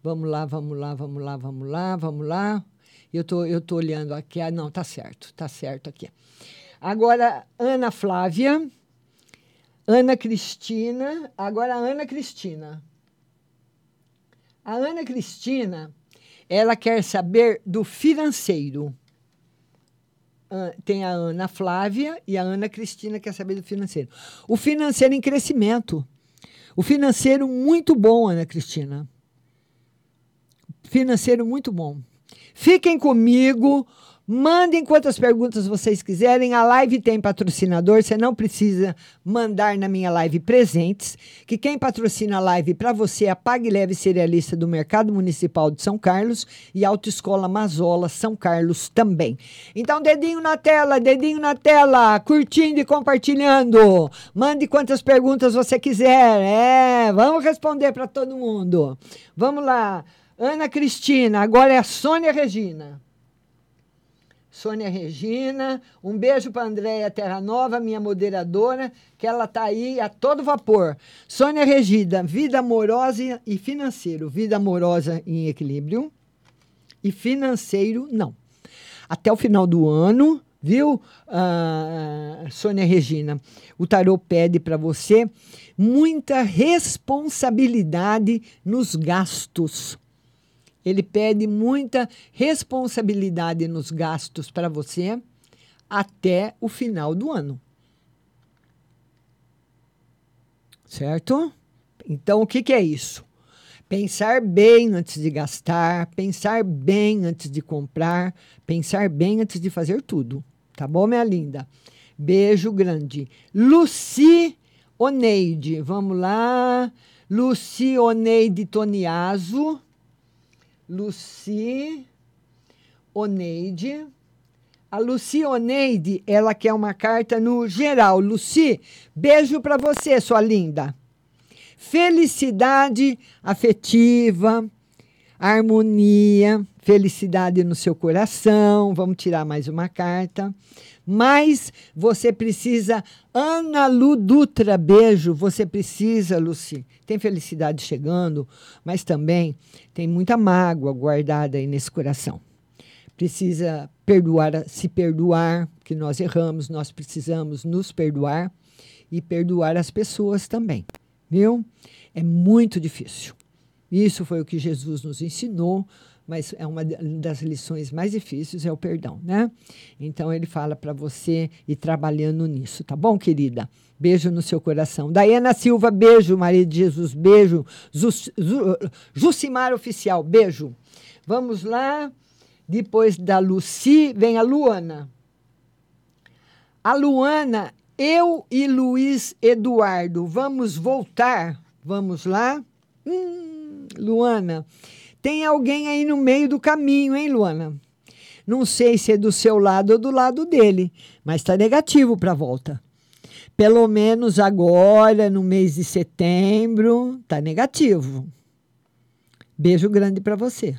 Vamos lá, vamos lá, vamos lá, vamos lá, vamos lá. Eu tô, eu tô olhando aqui. Ah, não, tá certo, tá certo aqui. Agora, Ana Flávia, Ana Cristina, agora Ana Cristina. A Ana Cristina, ela quer saber do financeiro. Tem a Ana Flávia e a Ana Cristina quer saber do financeiro. O financeiro em crescimento. O financeiro muito bom, Ana Cristina. Financeiro muito bom. Fiquem comigo. Mandem quantas perguntas vocês quiserem. A live tem patrocinador, você não precisa mandar na minha live presentes. Que quem patrocina a live para você é a Pague Leve Cerealista do Mercado Municipal de São Carlos e Autoescola Mazola São Carlos também. Então, dedinho na tela, dedinho na tela, curtindo e compartilhando. Mande quantas perguntas você quiser. É, vamos responder para todo mundo. Vamos lá. Ana Cristina, agora é a Sônia Regina. Sônia Regina. Um beijo para Andréia Terra Nova, minha moderadora, que ela está aí a todo vapor. Sônia Regina, vida amorosa e financeiro. Vida amorosa em equilíbrio e financeiro, não. Até o final do ano, viu, uh, Sônia Regina? O tarô pede para você muita responsabilidade nos gastos ele pede muita responsabilidade nos gastos para você até o final do ano. Certo? Então, o que, que é isso? Pensar bem antes de gastar, pensar bem antes de comprar, pensar bem antes de fazer tudo. Tá bom, minha linda? Beijo grande. Luci Oneide, vamos lá. Luci Oneide Toniaso. Luci Oneide. A Luci Oneide, ela quer uma carta no geral. Luci, beijo para você, sua linda. Felicidade afetiva, harmonia, felicidade no seu coração. Vamos tirar mais uma carta. Mas você precisa, Ana Lu Dutra, beijo. Você precisa, Luci. Tem felicidade chegando, mas também tem muita mágoa guardada aí nesse coração. Precisa perdoar, se perdoar, que nós erramos, nós precisamos nos perdoar e perdoar as pessoas também, viu? É muito difícil. Isso foi o que Jesus nos ensinou, mas é uma das lições mais difíceis é o perdão, né? Então ele fala para você ir trabalhando nisso, tá bom, querida? Beijo no seu coração. Daiana Silva, beijo. Maria de Jesus, beijo. Jucimar Oficial, beijo. Vamos lá. Depois da Luci, vem a Luana. A Luana, eu e Luiz Eduardo, vamos voltar? Vamos lá? Hum, Luana, tem alguém aí no meio do caminho, hein, Luana? Não sei se é do seu lado ou do lado dele, mas está negativo para volta. Pelo menos agora, no mês de setembro, está negativo. Beijo grande para você.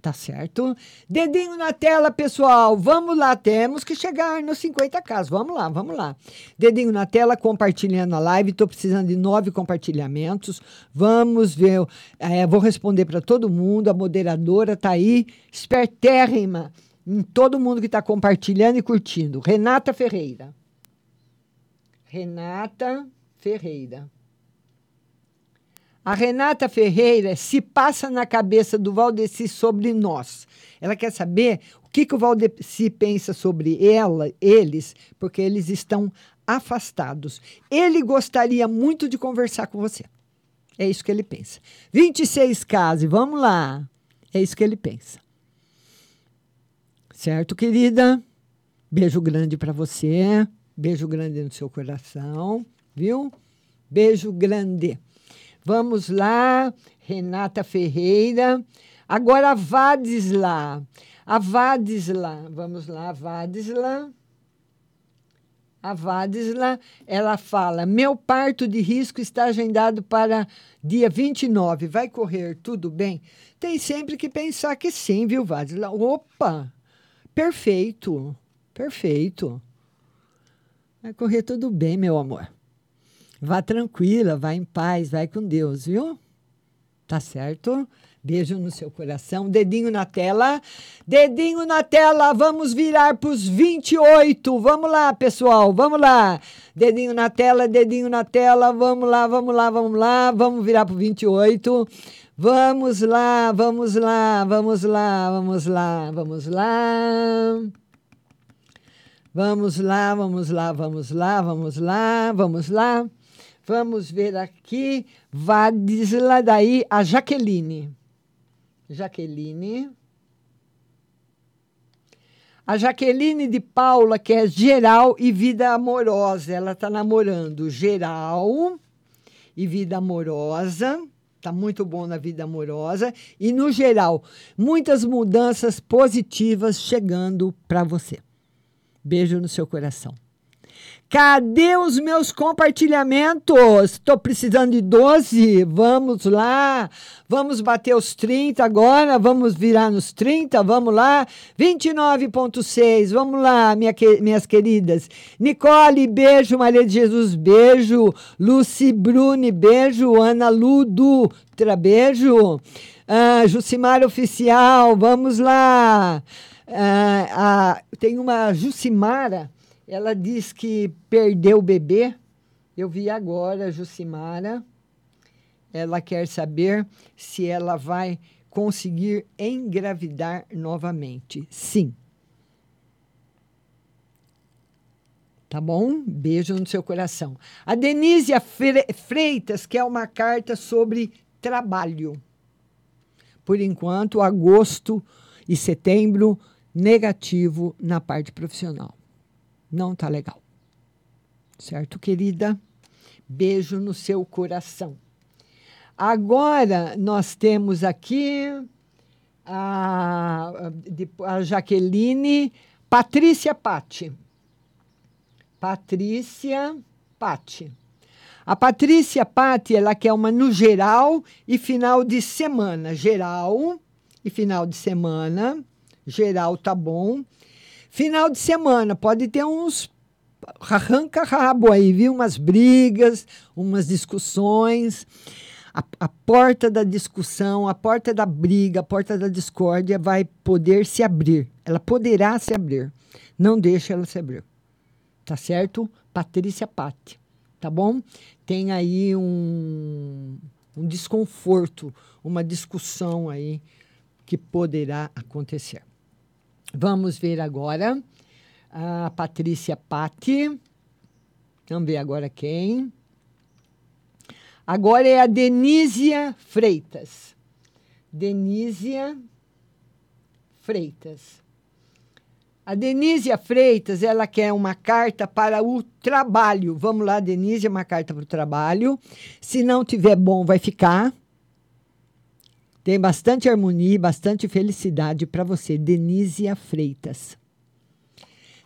Tá certo? Dedinho na tela, pessoal. Vamos lá, temos que chegar nos 50 casos. Vamos lá, vamos lá. Dedinho na tela, compartilhando a live. Estou precisando de nove compartilhamentos. Vamos ver. É, vou responder para todo mundo. A moderadora tá aí, espertérrima em todo mundo que está compartilhando e curtindo. Renata Ferreira. Renata Ferreira. A Renata Ferreira se passa na cabeça do Valdeci sobre nós. Ela quer saber o que, que o Valdeci pensa sobre ela, eles, porque eles estão afastados. Ele gostaria muito de conversar com você. É isso que ele pensa. 26 casos, vamos lá. É isso que ele pensa. Certo, querida? Beijo grande para você. Beijo grande no seu coração, viu? Beijo grande. Vamos lá, Renata Ferreira. Agora a Vadisla. A Vadisla, vamos lá, Vadisla. A Vadisla, ela fala: Meu parto de risco está agendado para dia 29. Vai correr tudo bem? Tem sempre que pensar que sim, viu, Vadisla? Opa! Perfeito, perfeito. Vai correr tudo bem, meu amor. Vá tranquila, vá em paz, vai com Deus, viu? Tá certo? Beijo no seu coração, dedinho na tela. Dedinho na tela, vamos virar para os 28. Vamos lá, pessoal, vamos lá. Dedinho na tela, dedinho na tela, vamos lá, vamos lá, vamos lá. Vamos virar para o 28. Vamos lá, vamos lá, vamos lá, vamos lá, vamos lá. Vamos lá, vamos lá, vamos lá, vamos lá, vamos lá. Vamos ver aqui. Vadisla daí, a Jaqueline. Jaqueline. A Jaqueline de Paula, que é geral e vida amorosa. Ela está namorando geral e vida amorosa. Está muito bom na vida amorosa. E, no geral, muitas mudanças positivas chegando para você. Beijo no seu coração. Cadê os meus compartilhamentos? Estou precisando de 12. Vamos lá. Vamos bater os 30 agora. Vamos virar nos 30. Vamos lá. 29,6. Vamos lá, minha, minhas queridas. Nicole, beijo. Maria de Jesus, beijo. Lucy Bruni, beijo. Ana Ludo, beijo. Ah, Jucimar Oficial, vamos lá. Ah, tem uma Jucimara, ela diz que perdeu o bebê. Eu vi agora Jucimara. Ela quer saber se ela vai conseguir engravidar novamente. Sim. Tá bom? Beijo no seu coração. A Denise Freitas quer uma carta sobre trabalho. Por enquanto, agosto e setembro negativo na parte profissional. Não tá legal. Certo, querida? Beijo no seu coração. Agora nós temos aqui a, a Jaqueline Patrícia Patti. Patrícia Patti. A Patrícia Patti, ela quer uma no geral e final de semana. Geral e final de semana geral tá bom. Final de semana, pode ter uns arranca-rabo aí, viu? Umas brigas, umas discussões. A, a, porta da discussão, a porta da briga, a porta da discórdia vai poder se abrir. Ela poderá se abrir. Não deixe ela se abrir. Tá certo? Patrícia Patti. Tá bom? Tem aí um, um desconforto, uma discussão aí que poderá acontecer. Vamos ver agora a Patrícia Patti. Vamos ver agora quem. Agora é a Denísia Freitas. Denísia Freitas. A Denísia Freitas, ela quer uma carta para o trabalho. Vamos lá, Denise, uma carta para o trabalho. Se não tiver bom, vai ficar. Tem bastante harmonia, e bastante felicidade para você, Denísia Freitas.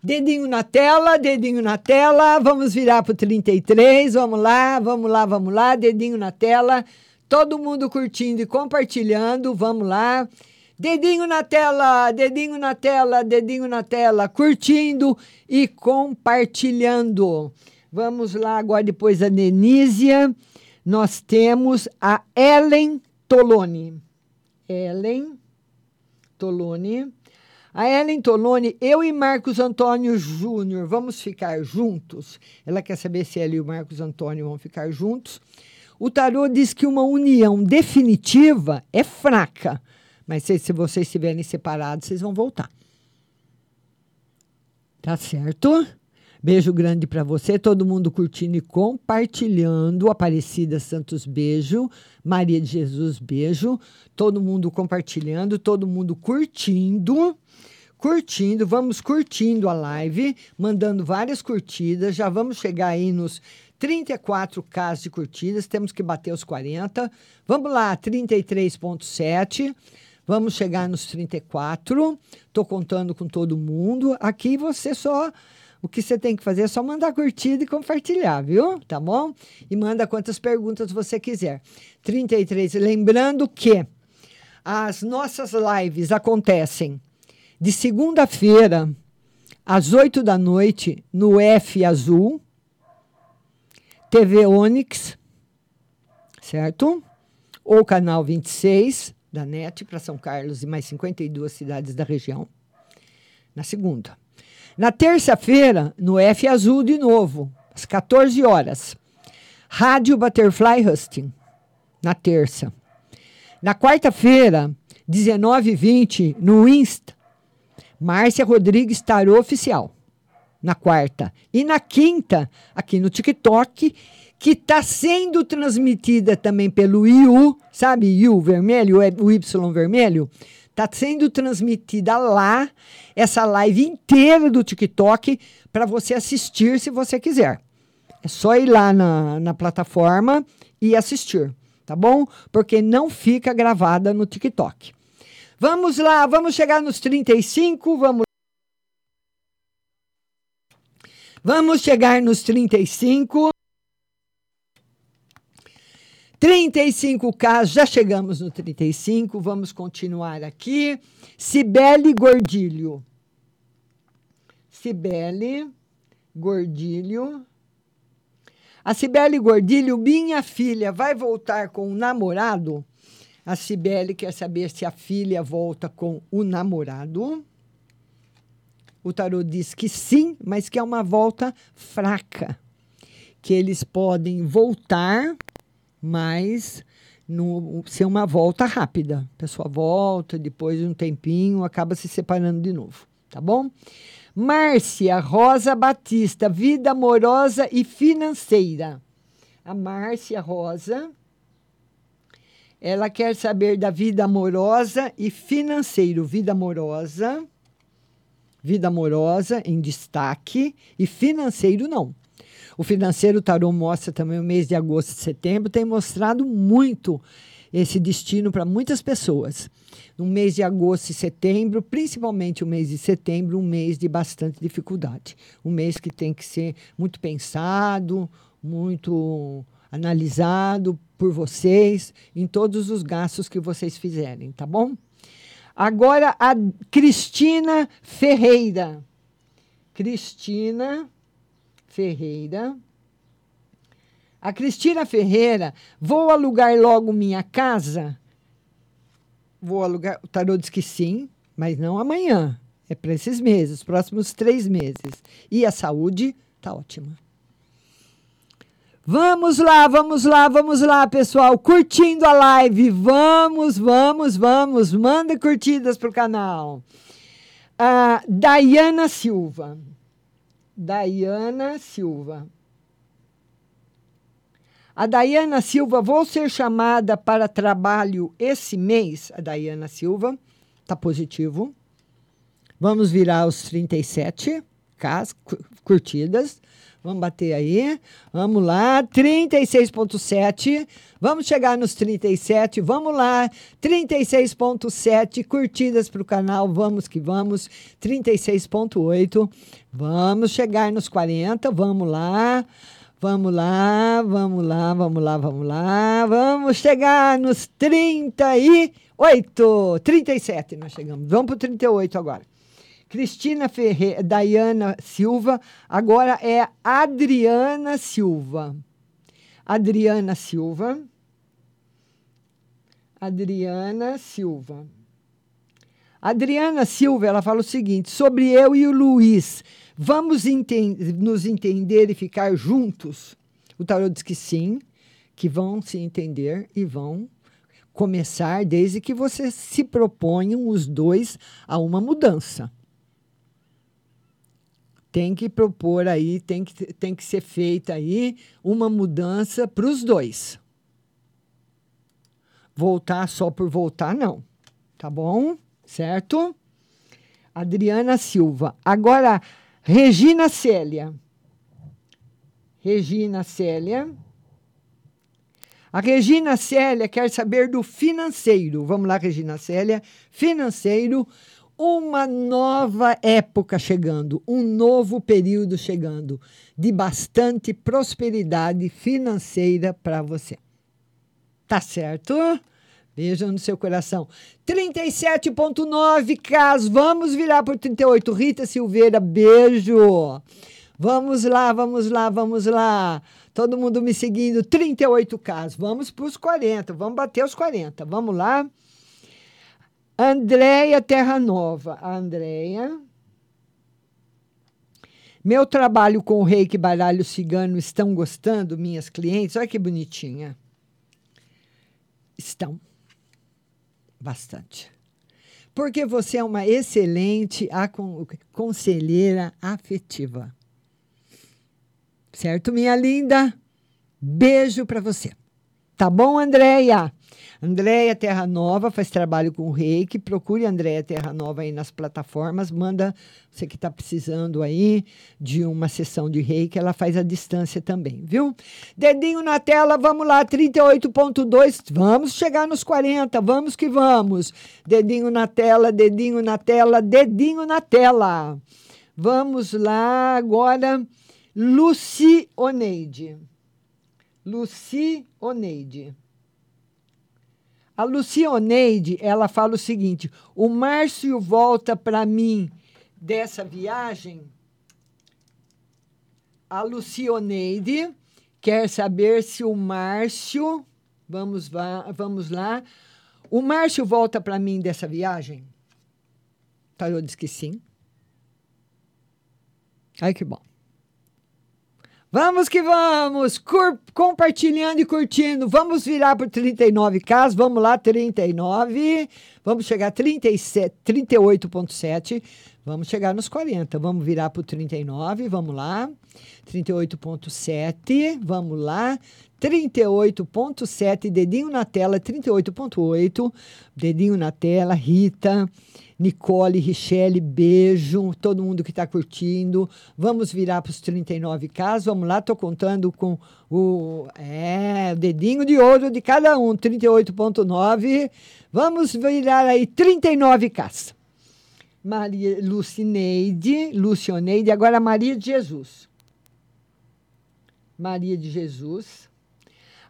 Dedinho na tela, dedinho na tela. Vamos virar para o 33. Vamos lá, vamos lá, vamos lá. Dedinho na tela. Todo mundo curtindo e compartilhando. Vamos lá. Dedinho na tela, dedinho na tela, dedinho na tela. Curtindo e compartilhando. Vamos lá agora, depois da Denísia. Nós temos a Ellen Tolone. Ellen Tolone. A Ellen Tolone, eu e Marcos Antônio Júnior vamos ficar juntos. Ela quer saber se ela e o Marcos Antônio vão ficar juntos. O tarô diz que uma união definitiva é fraca, mas se, se vocês estiverem separados, vocês vão voltar. Tá certo? Beijo grande para você, todo mundo curtindo e compartilhando. Aparecida Santos, beijo. Maria de Jesus, beijo. Todo mundo compartilhando, todo mundo curtindo. Curtindo, vamos curtindo a live, mandando várias curtidas. Já vamos chegar aí nos 34k de curtidas, temos que bater os 40. Vamos lá, 33.7. Vamos chegar nos 34. Estou contando com todo mundo. Aqui você só o que você tem que fazer é só mandar curtida e compartilhar, viu? Tá bom? E manda quantas perguntas você quiser. 33. Lembrando que as nossas lives acontecem de segunda-feira às 8 da noite no F Azul, TV Onix, certo? Ou canal 26 da NET para São Carlos e mais 52 cidades da região. Na segunda. Na terça-feira, no F Azul de novo, às 14 horas. Rádio Butterfly Husting, na terça. Na quarta-feira, 19h20, no Insta, Márcia Rodrigues Tarô Oficial, na quarta. E na quinta, aqui no TikTok, que está sendo transmitida também pelo IU, sabe, IU vermelho, o Y vermelho? Está sendo transmitida lá essa live inteira do TikTok para você assistir se você quiser. É só ir lá na, na plataforma e assistir, tá bom? Porque não fica gravada no TikTok. Vamos lá, vamos chegar nos 35, vamos Vamos chegar nos 35. 35K, já chegamos no 35, vamos continuar aqui. Cibele Gordilho. Cibele Gordilho. A Cibele Gordilho, minha filha, vai voltar com o namorado? A Cibele quer saber se a filha volta com o namorado. O tarô diz que sim, mas que é uma volta fraca. Que eles podem voltar mas no, ser uma volta rápida. A pessoa volta, depois de um tempinho, acaba se separando de novo, tá bom? Márcia Rosa Batista, vida amorosa e financeira. A Márcia Rosa, ela quer saber da vida amorosa e financeiro. Vida amorosa, vida amorosa em destaque e financeiro não. O financeiro tarô mostra também o mês de agosto e setembro, tem mostrado muito esse destino para muitas pessoas. No mês de agosto e setembro, principalmente o mês de setembro, um mês de bastante dificuldade. Um mês que tem que ser muito pensado, muito analisado por vocês em todos os gastos que vocês fizerem, tá bom? Agora a Cristina Ferreira. Cristina Ferreira. A Cristina Ferreira, vou alugar logo minha casa? Vou alugar. O tarô diz que sim, mas não amanhã. É para esses meses, próximos três meses. E a saúde está ótima. Vamos lá, vamos lá, vamos lá, pessoal. Curtindo a live. Vamos, vamos, vamos. Manda curtidas para o canal. Uh, Dayana Silva. Daiana Silva. A Daiana Silva, vou ser chamada para trabalho esse mês. A Daiana Silva está positivo. Vamos virar os 37 cas cu- curtidas. Vamos bater aí. Vamos lá. 36,7. Vamos chegar nos 37. Vamos lá. 36,7 curtidas para o canal. Vamos que vamos. 36,8. Vamos chegar nos 40. Vamos lá. Vamos lá, vamos lá, vamos lá, vamos lá. Vamos chegar nos 38. 37 nós chegamos. Vamos para o 38 agora. Cristina Ferreira, Dayana Silva, agora é Adriana Silva. Adriana Silva. Adriana Silva. Adriana Silva, ela fala o seguinte: sobre eu e o Luiz, vamos enten- nos entender e ficar juntos? O tarô diz que sim, que vão se entender e vão começar desde que vocês se proponham os dois a uma mudança. Tem que propor aí, tem que, tem que ser feita aí uma mudança para os dois. Voltar só por voltar, não. Tá bom? Certo? Adriana Silva. Agora, Regina Célia. Regina Célia. A Regina Célia quer saber do financeiro. Vamos lá, Regina Célia. Financeiro, uma nova época chegando, um novo período chegando, de bastante prosperidade financeira para você. Tá certo? Beijo no seu coração. 37,9 Cas. Vamos virar por 38. Rita Silveira, beijo. Vamos lá, vamos lá, vamos lá. Todo mundo me seguindo. 38 Cas. Vamos para os 40. Vamos bater os 40. Vamos lá. Andréia Terra Nova. Andréia. Meu trabalho com o reiki baralho cigano estão gostando, minhas clientes? Olha que bonitinha. Estão. Bastante. Porque você é uma excelente conselheira afetiva. Certo, minha linda? Beijo para você. Tá bom, Andréia? Andréia Terra Nova faz trabalho com reiki. Procure Andréia Terra Nova aí nas plataformas. Manda você que está precisando aí de uma sessão de reiki. Ela faz a distância também, viu? Dedinho na tela, vamos lá, 38,2. Vamos chegar nos 40. Vamos que vamos. Dedinho na tela, dedinho na tela, dedinho na tela. Vamos lá agora. Luci Oneide. Luci Oneide. A Lucioneide, ela fala o seguinte: o Márcio volta para mim dessa viagem. A Lucioneide quer saber se o Márcio, vamos lá, vamos lá. O Márcio volta para mim dessa viagem? Tarô diz que sim. Ai, que bom. Vamos que vamos! Cur- compartilhando e curtindo. Vamos virar para 39 casos. Vamos lá, 39. Vamos chegar a 37, 38,7. Vamos chegar nos 40. Vamos virar para o 39. Vamos lá. 38,7. Vamos lá. 38,7. Dedinho na tela. 38,8. Dedinho na tela. Rita. Nicole, Richelle, beijo. Todo mundo que está curtindo. Vamos virar para os 39 casos. Vamos lá, estou contando com o, é, dedinho de ouro de cada um. 38,9. Vamos virar aí 39 casos. Maria Lucineide, Lucioneide, agora Maria de Jesus. Maria de Jesus.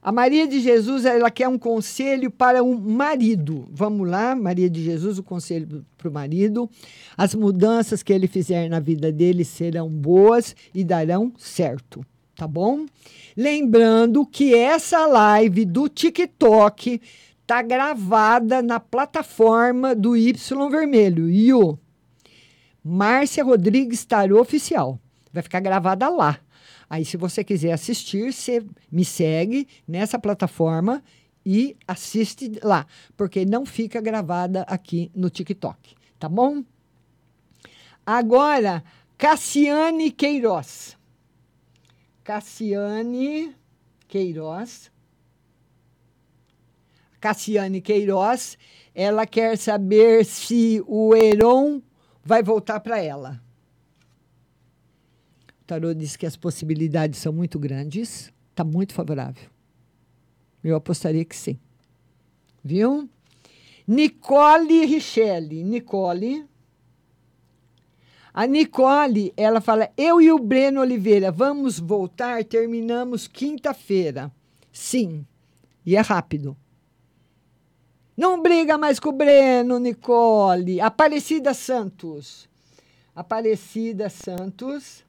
A Maria de Jesus, ela quer um conselho para um marido. Vamos lá, Maria de Jesus, o conselho para o marido. As mudanças que ele fizer na vida dele serão boas e darão certo, tá bom? Lembrando que essa live do TikTok tá gravada na plataforma do Y Vermelho, Yu. Márcia Rodrigues Tarô Oficial. Vai ficar gravada lá. Aí, se você quiser assistir, você me segue nessa plataforma e assiste lá, porque não fica gravada aqui no TikTok, tá bom? Agora, Cassiane Queiroz. Cassiane Queiroz. Cassiane Queiroz, ela quer saber se o Heron vai voltar para ela. O tarô diz que as possibilidades são muito grandes, está muito favorável. Eu apostaria que sim. Viu? Nicole Richelle. Nicole. A Nicole, ela fala: Eu e o Breno Oliveira vamos voltar, terminamos quinta-feira. Sim. E é rápido. Não briga mais com o Breno, Nicole. Aparecida Santos. Aparecida Santos.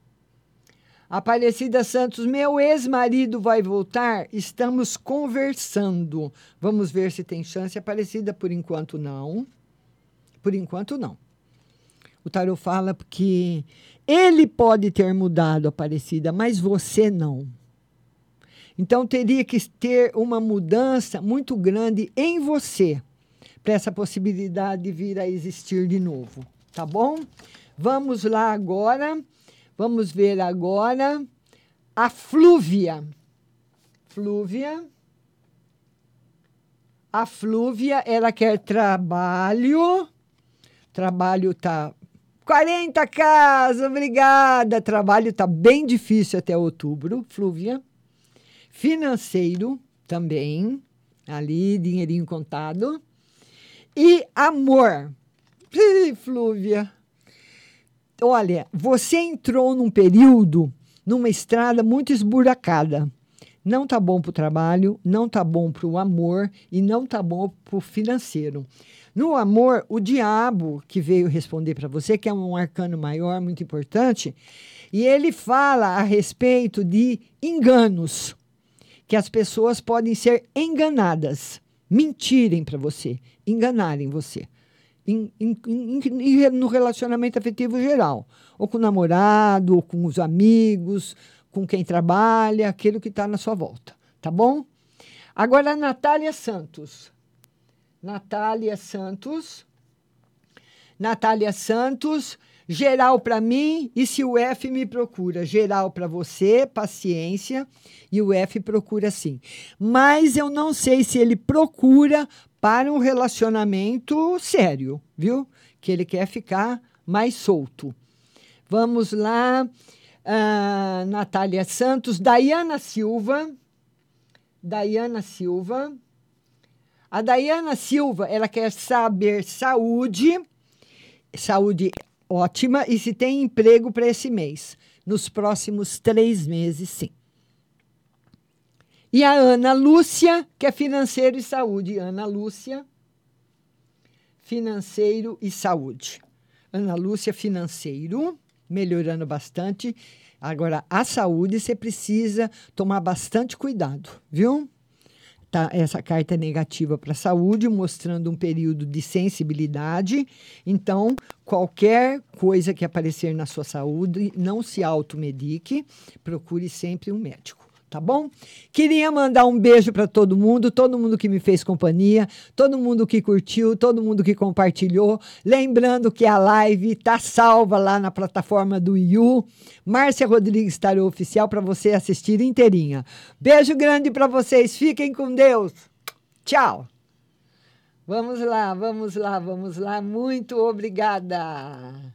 Aparecida Santos, meu ex-marido vai voltar? Estamos conversando. Vamos ver se tem chance. Aparecida, por enquanto, não. Por enquanto, não. O tarot fala que ele pode ter mudado, Aparecida, mas você não. Então teria que ter uma mudança muito grande em você para essa possibilidade de vir a existir de novo, tá bom? Vamos lá agora. Vamos ver agora a Flúvia. Flúvia. A Flúvia, ela quer trabalho. Trabalho tá 40 casas, obrigada. Trabalho tá bem difícil até outubro, Flúvia financeiro também, ali, dinheirinho contado, e amor. Ih, Flúvia. Olha, você entrou num período, numa estrada muito esburacada. Não tá bom para o trabalho, não tá bom para o amor e não tá bom para o financeiro. No amor, o diabo que veio responder para você, que é um arcano maior, muito importante, e ele fala a respeito de enganos que as pessoas podem ser enganadas, mentirem para você, enganarem você. Em, em, em, no relacionamento afetivo geral, ou com o namorado, ou com os amigos, com quem trabalha, aquilo que está na sua volta, tá bom? Agora, a Natália Santos. Natália Santos. Natália Santos Geral para mim e se o F me procura. Geral para você, paciência, e o F procura sim. Mas eu não sei se ele procura para um relacionamento sério, viu? Que ele quer ficar mais solto. Vamos lá. Uh, Natália Santos, Dayana Silva. Dayana Silva. A Dayana Silva, ela quer saber saúde, saúde ótima e se tem emprego para esse mês. Nos próximos três meses, sim. E a Ana Lúcia, que é financeiro e saúde. Ana Lúcia, financeiro e saúde. Ana Lúcia, financeiro, melhorando bastante. Agora, a saúde, você precisa tomar bastante cuidado, viu? tá, essa carta é negativa para a saúde, mostrando um período de sensibilidade. Então, qualquer coisa que aparecer na sua saúde, não se automedique, procure sempre um médico tá bom? Queria mandar um beijo para todo mundo, todo mundo que me fez companhia, todo mundo que curtiu, todo mundo que compartilhou. Lembrando que a live tá salva lá na plataforma do Yu. Márcia Rodrigues Tarô Oficial para você assistir inteirinha. Beijo grande para vocês, fiquem com Deus. Tchau. Vamos lá, vamos lá, vamos lá. Muito obrigada.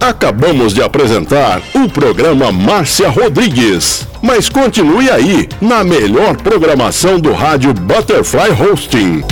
Acabamos de apresentar o programa Márcia Rodrigues. Mas continue aí, na melhor programação do rádio Butterfly Hosting.